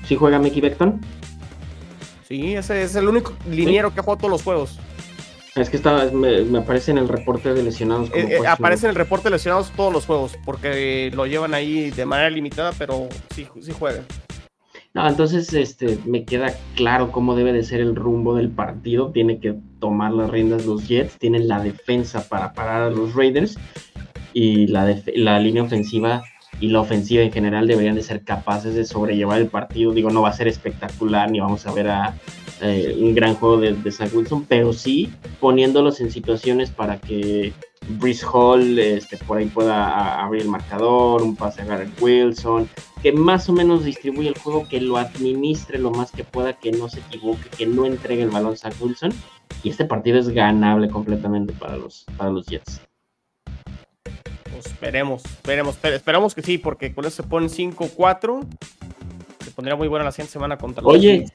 ¿Sí juega Mickey Beckton? Sí, ese es el único liniero que ha jugado todos los juegos. Es que está, me, aparece en el reporte de lesionados. Eh, eh, aparece en el reporte de lesionados todos los juegos, porque lo llevan ahí de manera limitada, pero sí, sí juegan. No, entonces este, me queda claro cómo debe de ser el rumbo del partido. Tiene que tomar las riendas los Jets, tienen la defensa para parar a los Raiders y la, la línea ofensiva y la ofensiva en general deberían de ser capaces de sobrellevar el partido. Digo, no va a ser espectacular ni vamos a ver a eh, un gran juego de, de Zach Wilson, pero sí poniéndolos en situaciones para que Brice Hall este, por ahí pueda abrir el marcador, un pase a Garrett Wilson, que más o menos distribuya el juego, que lo administre lo más que pueda, que no se equivoque, que no entregue el balón a Zach Wilson. Y este partido es ganable completamente para los, para los Jets. Esperemos, esperemos, esperamos que sí, porque con eso se ponen 5-4. Se pondría muy buena la siguiente semana contra los Oye,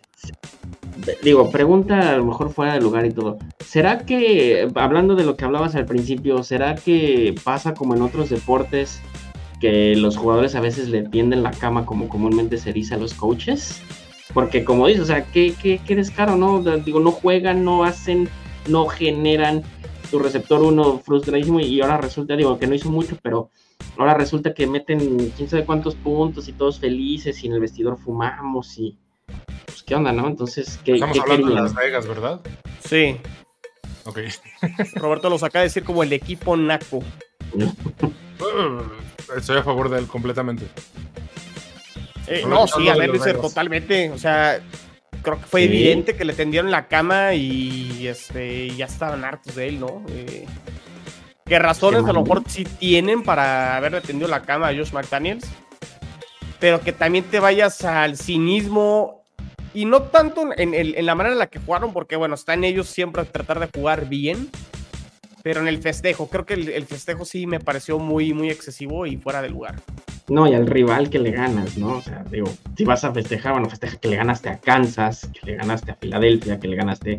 digo, pregunta a lo mejor fuera de lugar y todo. ¿Será que, hablando de lo que hablabas al principio, ¿será que pasa como en otros deportes que los jugadores a veces le tienden la cama como comúnmente se dice a los coaches? Porque como dices, o sea, qué, qué, qué descaro, ¿no? Digo, no juegan, no hacen, no generan tu receptor uno frustradísimo y ahora resulta, digo, que no hizo mucho, pero ahora resulta que meten quién sabe cuántos puntos y todos felices y en el vestidor fumamos y pues ¿qué onda, no? Entonces, ¿qué, Estamos qué hablando de? Las Vegas, ¿verdad? Sí, Ok. Roberto los acaba de decir como el equipo naco. Uh, Estoy a favor de él completamente. Eh, no, sí, a de ver, dice totalmente. O sea, creo que fue Sí. evidente que le tendieron la cama y este ya estaban hartos de él, ¿no? Eh, que razones Sí, a lo mejor sí tienen para haberle tendido la cama a Josh McDaniels, pero que también te vayas al cinismo y no tanto en, el- en la manera en la que jugaron, porque bueno, está en ellos siempre tratar de jugar bien, pero en el festejo, creo que el, el festejo sí me pareció muy, muy excesivo y fuera de lugar. No, y al rival que le ganas, ¿no? O sea, digo, si vas a festejar, bueno, festeja que le ganaste a Kansas, que le ganaste a Filadelfia, que le ganaste,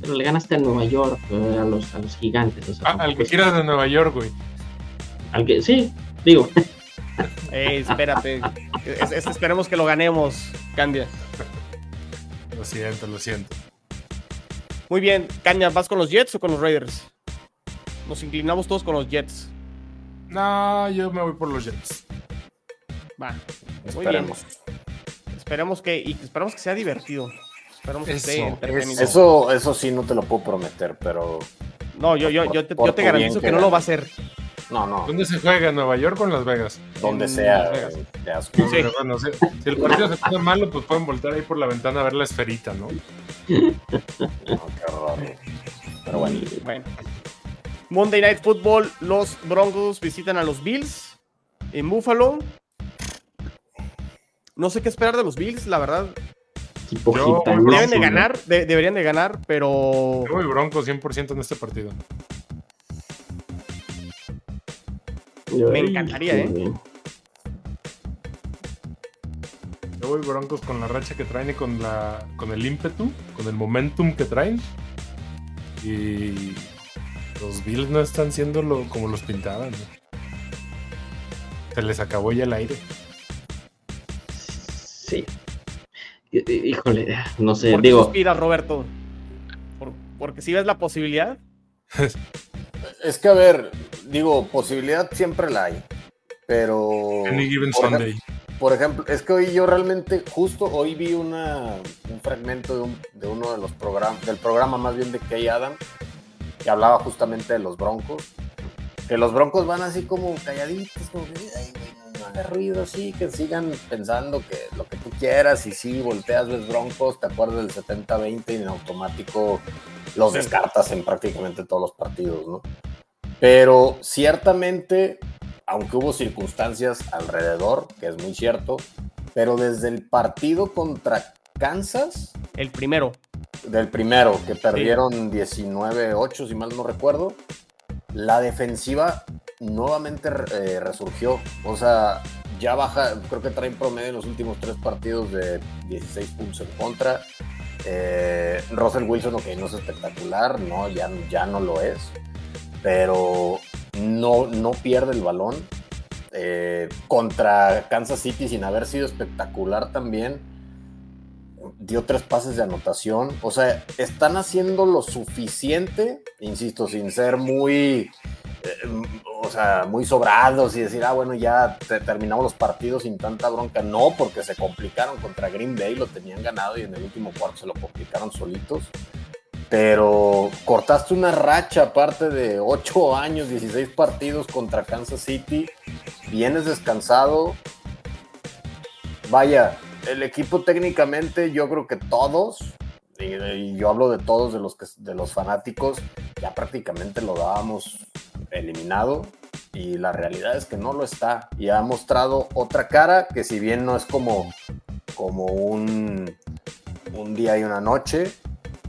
pero le ganaste a Nueva York, eh, a los, a los gigantes. O sea, Ah, al que quieras de Nueva York, güey. al que- sí, digo, Eh, espérate, Es- es- esperemos que lo ganemos, Candia. Lo siento, lo siento. Muy bien, Caña, ¿vas con los Jets o con los Raiders? Nos inclinamos todos con los Jets. No, yo me voy por los Jets. Va. Muy Esperemos. bien. Esperemos que, y esperemos que sea divertido. Esperemos que Eso, esté entretenido. Eso, eso sí no te lo puedo prometer, pero No, yo, yo, yo te, yo te garantizo que que no lo va a hacer. no, no, ¿Dónde se juega? ¿En Nueva York o en Las Vegas? donde en sea, Vegas. Sí. Pero bueno, si, si el partido se pone malo, pues pueden voltear ahí por la ventana a ver la esferita, ¿no? No, qué horror. Pero bueno, Bueno. Monday Night Football, los Broncos visitan a los Bills en Buffalo. No sé qué esperar de los Bills, la verdad. tipo Yo-. Deben de ganar, de- deberían de ganar, pero Yo voy Broncos 100% en este partido. Me encantaría, ¿eh? Yo voy Broncos con la racha que traen y con, la, con el ímpetu, con el momentum que traen. Y los Bills no están siendo lo, como los pintaban. ¿no? Se les acabó ya el aire. Sí. Hí- hí- Híjole, no sé, ¿por qué digo, suspiras, Roberto? Por- porque si ves la posibilidad, es que a ver, digo, posibilidad siempre la hay, pero Any given por, Sunday. por ejemplo, es que hoy yo realmente, justo hoy vi una, un fragmento de, un- de uno de los programas, del programa más bien de Kay Adam, que hablaba justamente de los Broncos, que los Broncos van así como calladitos, como que, ay, hagas ruido, así, que sigan pensando que lo que tú quieras, y si volteas, ves Broncos, te acuerdas del 70-20 y en automático los Sí. descartas en prácticamente todos los partidos, ¿no? Pero ciertamente, aunque hubo circunstancias alrededor, que es muy cierto, pero desde el partido contra Kansas, el primero. del primero, que perdieron 19-8, si mal no recuerdo, la defensiva nuevamente eh, resurgió. O sea, ya baja, creo que traen promedio en los últimos tres partidos de 16 puntos en contra. Eh, Russell Wilson, ok, no es espectacular, no, ya, ya no lo es, pero no, no pierde el balón. Eh, contra Kansas City, sin haber sido espectacular también, dio tres pases de anotación. O sea, están haciendo lo suficiente, insisto, sin ser muy, o sea, muy sobrados y decir, ah, bueno, ya te- terminamos los partidos sin tanta bronca. No, porque se complicaron contra Green Bay, lo tenían ganado y en el último cuarto se lo complicaron solitos. Pero cortaste una racha aparte de 8 años, 16 partidos contra Kansas City. Vienes descansado. Vaya, el equipo técnicamente, yo creo que todos, y, yo hablo de todos de los, de los fanáticos, ya prácticamente lo dábamos eliminado. Y la realidad es que no lo está. Y ha mostrado otra cara que si bien no es como, como un, un día y una noche,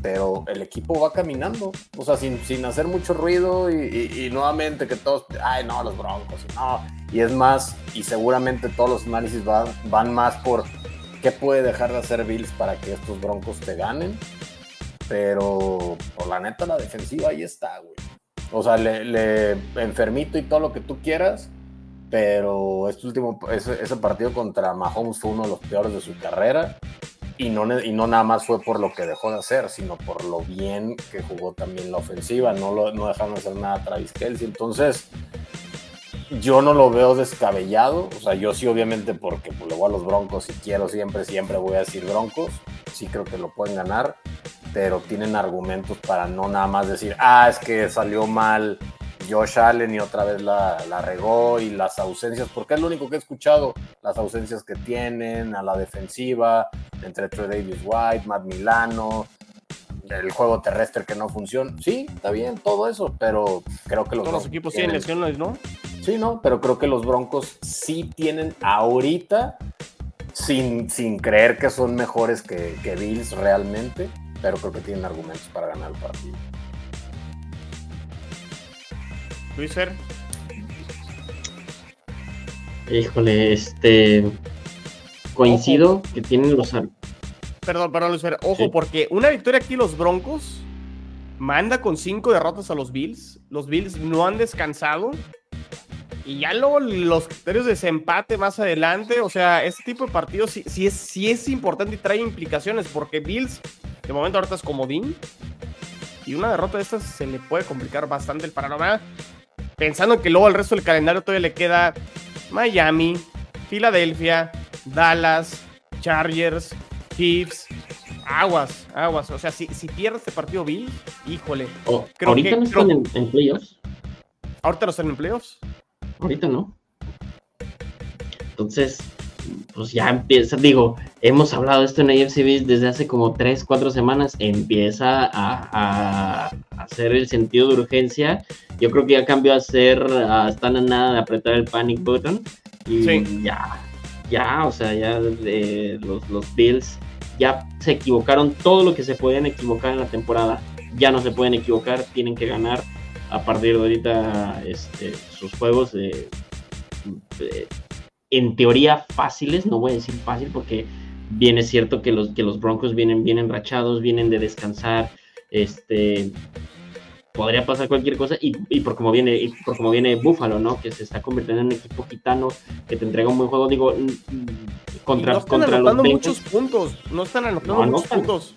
pero el equipo va caminando, o sea, sin, sin hacer mucho ruido y, nuevamente que todos, ay no, los broncos, no, y es más, y seguramente todos los análisis van, van más por qué puede dejar de hacer Bills para que estos broncos te ganen, pero por la neta la defensiva ahí está, güey. O sea, le, le- enfermito y todo lo que tú quieras, pero este último, ese, ese partido contra Mahomes fue uno de los peores de su carrera. Y no, y no nada más fue por lo que dejó de hacer, sino por lo bien que jugó también la ofensiva. No, lo, no dejaron de hacer nada a Travis Kelsey. Entonces, yo no lo veo descabellado. O sea, yo sí, obviamente, porque pues, le voy a los Broncos y quiero siempre, siempre voy a decir Broncos. sí creo que lo pueden ganar, pero tienen argumentos para no nada más decir, ah, es que salió mal Josh Allen y otra vez la, la, regó y las ausencias, porque es lo único que he escuchado, las ausencias que tienen a la defensiva, entre Trey Davis White, Matt Milano, el juego terrestre que no funciona. Sí, está bien, todo eso, pero creo que los, Todos los equipos tienen lesiones, ¿no? Sí, no, pero creo que los Broncos sí tienen ahorita, sin, sin creer que son mejores que, que Bills realmente, pero creo que tienen argumentos para ganar el partido. Luiser. Híjole, este. Coincido que tienen los. Perdón, perdón, Luiser. Ojo, Sí. porque una victoria aquí, los Broncos manda con cinco derrotas a los Bills. Los Bills no han descansado. Y ya luego los criterios de desempate más adelante. O sea, este tipo de partidos sí, sí es, sí es importante y trae implicaciones. Porque Bills, de momento, ahorita es comodín. Y una derrota de estas se le puede complicar bastante el panorama. Pensando que luego el resto del calendario todavía le queda Miami, Filadelfia, Dallas, Chargers, Chiefs. Aguas, aguas. O sea, si, si pierde este partido Bill, híjole. Oh, Creo ahorita que- no están creo- en, en playoffs. Ahorita no están en playoffs. Ahorita no. Entonces, pues ya empieza, digo, hemos hablado de esto en AFC Beast desde hace como 3, 4 semanas, empieza a, hacer el sentido de urgencia. Yo creo que ya cambió a ser, a, están a nada de apretar el panic button. Y Sí. ya, ya, o sea, ya eh, los, los Bills ya se equivocaron todo lo que se podían equivocar en la temporada. Ya no se pueden equivocar, tienen que ganar a partir de ahorita este, sus juegos de- en teoría fáciles, no voy a decir fácil porque bien es cierto que los, que los Broncos vienen bien enrachados, vienen de descansar, este podría pasar cualquier cosa y, y por como viene y por como viene Buffalo, ¿no? Que se está convirtiendo en un equipo gitano que te entrega un buen juego, digo, mm, mm, contra, no están contra los anotando Bengals muchos puntos. No están anotando No muchos puntos.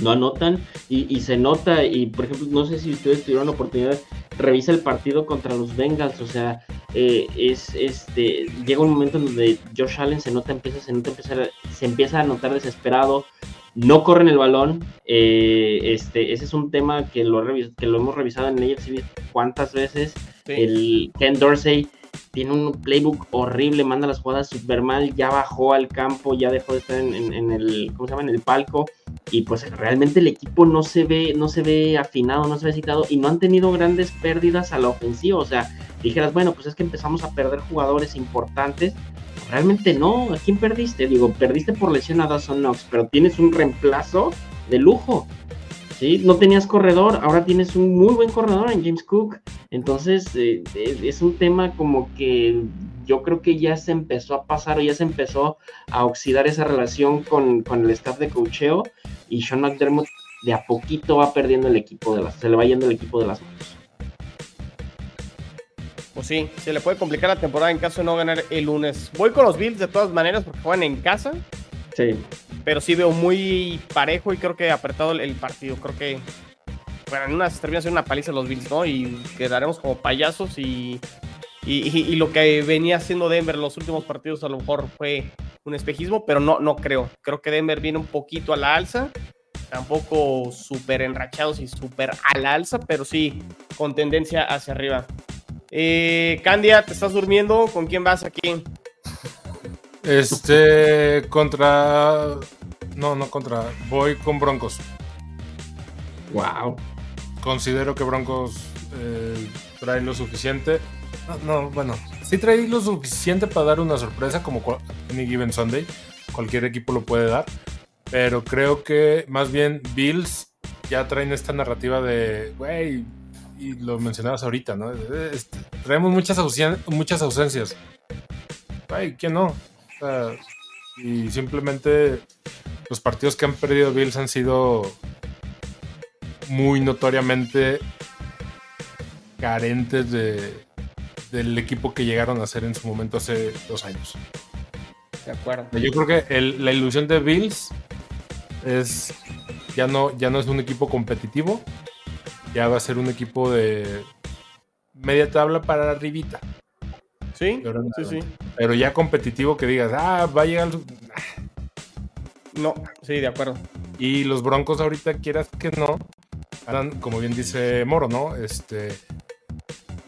no anotan y, y se nota y por ejemplo no sé si ustedes tuvieron la oportunidad revisa el partido contra los Bengals o sea eh, es este llega un momento en donde Josh Allen se nota empieza se nota empieza, se empieza a notar desesperado no corren el balón eh, este ese es un tema que lo que lo hemos revisado en AFC cuántas veces Sí. el Ken Dorsey tiene un playbook horrible, manda las jugadas super mal, ya bajó al campo, ya dejó de estar en, en- en el, ¿cómo se llama? En el palco y pues realmente el equipo no se ve, no se ve afinado, no se ve citado y no han tenido grandes pérdidas a la ofensiva, o sea, dijeras, bueno, pues es que empezamos a perder jugadores importantes, realmente no, ¿a quién perdiste? Digo, perdiste por lesión a Dawson Knox, pero tienes un reemplazo de lujo. ¿sí? No tenías corredor, ahora tienes un muy buen corredor en James Cook. Entonces, eh, es un tema como que yo creo que ya se empezó a pasar o ya se empezó a oxidar esa relación con, con el staff de cocheo y Sean McDermott de a poquito va perdiendo el equipo de las, se le va yendo el equipo de las manos. Pues sí, se le puede complicar la temporada en caso de no ganar el lunes. Voy con los Bills de todas maneras porque juegan en casa, Sí, pero sí veo muy parejo y creo que apretado el, partido. Creo que, bueno, en una se termina siendo una paliza los Bills, ¿no? Y quedaremos como payasos y, y, y- y lo que venía haciendo Denver en los últimos partidos a lo mejor fue un espejismo, pero no, no creo. Creo que Denver viene un poquito a la alza. Tampoco súper enrachados y súper a la alza, pero sí con tendencia hacia arriba. Eh, Candia, ¿te estás durmiendo? ¿Con quién vas aquí? Este, contra. No, no contra. Voy con Broncos. wow. Considero que Broncos eh, trae lo suficiente. No, no, bueno, sí trae lo suficiente para dar una sorpresa como Any Given Sunday. Cualquier equipo lo puede dar. Pero creo que más bien Bills ya traen esta narrativa de, güey, y lo mencionabas ahorita, ¿no? Este, traemos muchas, ausen- muchas ausencias. Güey, ¿quién no? O sea, y simplemente los partidos que han perdido Bills han sido muy notoriamente carentes de, del equipo que llegaron a ser en su momento hace dos años. De acuerdo. Yo creo que el- la ilusión de Bills es ya no, ya no es un equipo competitivo, ya va a ser un equipo de media tabla para arribita. Sí, en sí, sí. Pero ya competitivo que digas, ah, va a llegar. No, sí, de acuerdo. Y los Broncos ahorita, quieras que no, harán, como bien dice Moro, ¿no? Este,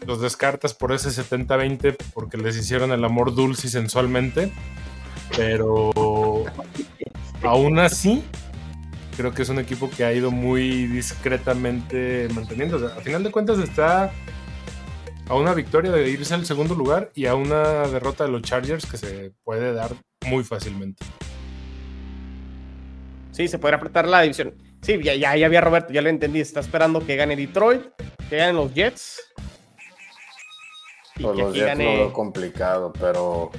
los descartas por ese 70-20 porque les hicieron el amor dulce y sensualmente. Pero aún así, creo que es un equipo que ha ido muy discretamente manteniendo. O sea, a final de cuentas está a una victoria de irse al segundo lugar y a una derrota de los Chargers que se puede dar muy fácilmente. Sí, se puede apretar la división. Sí, ya, ya, ya había Roberto, ya lo entendí. Está esperando que gane Detroit, que ganen los Jets. Y pues que los Jets gane... lo complicado, pero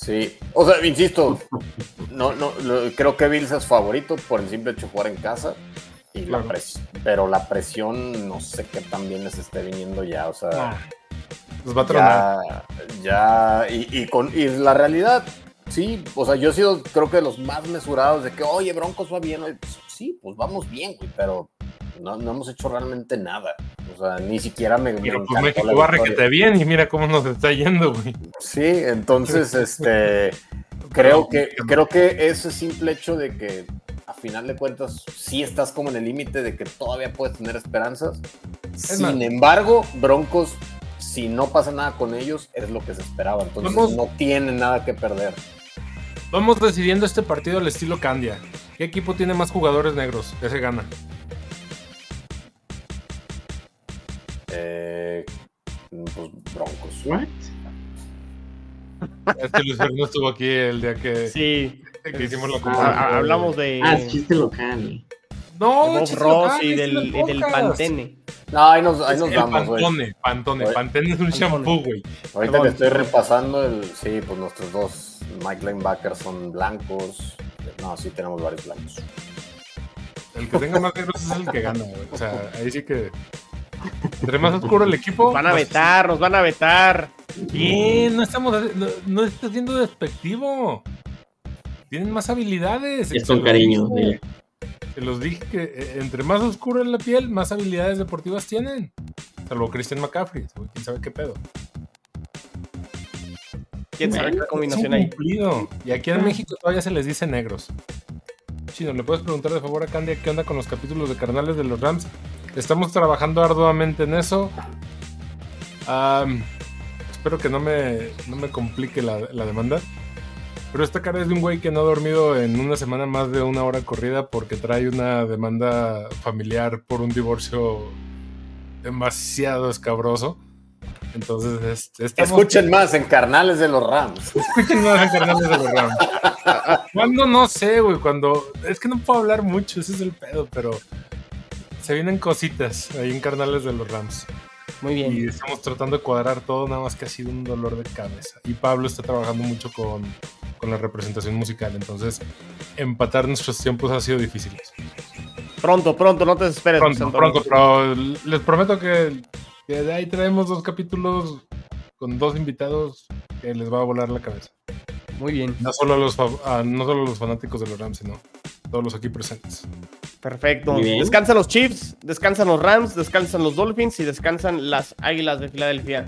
sí. O sea, insisto, no, no, creo que Bills es favorito por el simple hecho de jugar en casa. Y la presión, pero la presión no sé qué también les esté viniendo ya, o sea, ah, los va a tronar. Ya, ya y, y, con, y la realidad, sí, o sea, yo he sido creo que de los más mesurados de que, oye, Broncos va bien, pues, sí, pues vamos bien, güey, pero no, no, hemos hecho realmente nada. O sea, ni siquiera me. Pero me pues México va requete bien y mira cómo nos está yendo, güey. Sí, entonces, este. creo que, creo que ese simple hecho de que a final de cuentas sí estás como en el límite de que todavía puedes tener esperanzas. Sin embargo, Broncos, si no pasa nada con ellos, es lo que se esperaba. Entonces Vamos, no tienen nada que perder. Vamos decidiendo este partido al estilo Candia. ¿Qué equipo tiene más jugadores negros? Ese gana. Eh, pues Broncos. ¿What? Este Luis Fernando estuvo aquí el día que, sí. que hicimos la Ah, hablamos de, Ah, es chiste local. No, de Bob chiste Ross local, y es del, y. Pantene. No, ahí nos, ahí Es nos güey. Pantone, Pantone. Oye, Pantene es un shampoo, güey. Ahorita Perdón. que estoy repasando el. Sí, pues nuestros dos Mike Linebackers son blancos. No, sí tenemos varios blancos. El que tenga más negros es el que gana, güey. O sea, ahí sí que. Entre más oscuro el equipo. Nos van a vetar, nos van a vetar. Bien, no estamos. No, no está siendo despectivo. Tienen más habilidades. Es con cariño, dije. Se los dije que eh, entre más oscuro es la piel, más habilidades deportivas tienen. Salvo Christian McCaffrey. Quién sabe qué pedo. ¿Quién sabe qué combinación hay? cumplido. Y aquí en México todavía se les dice negros. Chino, ¿le puedes preguntar de favor a Candia qué onda con los capítulos de Carnales de los Rams? Estamos trabajando arduamente en eso. Am, espero que no me, no me complique la, la demanda. Pero esta cara es de un güey que no ha dormido en una semana más de una hora corrida porque trae una demanda familiar por un divorcio demasiado escabroso. Entonces, estamos- Escuchen más en Carnales de los Rams. Escuchen más en Carnales de los Rams. Cuando no sé, güey, cuando. Es que no puedo hablar mucho, ese es el pedo, pero. Se vienen cositas ahí en Carnales de los Rams. Muy bien. Y estamos tratando de cuadrar todo, nada más que ha sido un dolor de cabeza. Y Pablo está trabajando mucho con, con la representación musical, entonces empatar nuestros tiempos ha sido difícil. Pronto, pronto, no te desesperes. Pronto, pronto, pero les prometo que, de ahí traemos dos capítulos con dos invitados que les va a volar la cabeza. Muy bien. No solo a los, a- no solo a los fanáticos de los Rams, sino todos los aquí presentes. Perfecto. Descansan los Chiefs, descansan los Rams, descansan los Dolphins y descansan las Águilas de Filadelfia.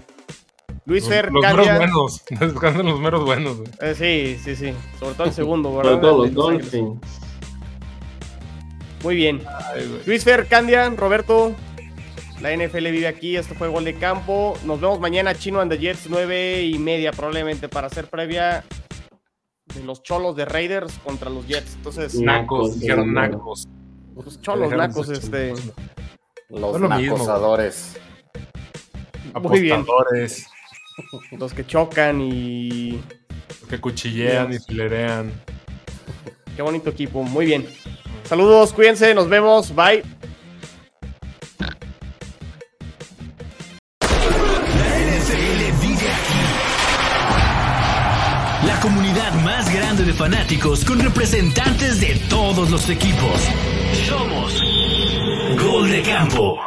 Luis Los, Fer, los meros buenos. Descansan los meros buenos. Eh, sí, sí, sí. Sobre todo el segundo, ¿verdad? Sobre los. Dolphins. Muy bien. Ay. Luis Fer, Candia, Roberto. La NFL vive aquí, esto fue Gol de Campo. Nos vemos mañana, Chino and the Jets, nueve y media probablemente, para hacer previa de los cholos de Raiders contra los Jets. Entonces, Nacos, Nacos, dijeron sí, nacos. los cholos, nacos, este. Los lo. Muy bien. Los que chocan y. Que cuchillean y filerean. Qué bonito equipo, muy bien. Saludos, cuídense, nos vemos, bye. Fanáticos con representantes de todos los equipos. Somos Gol de Campo.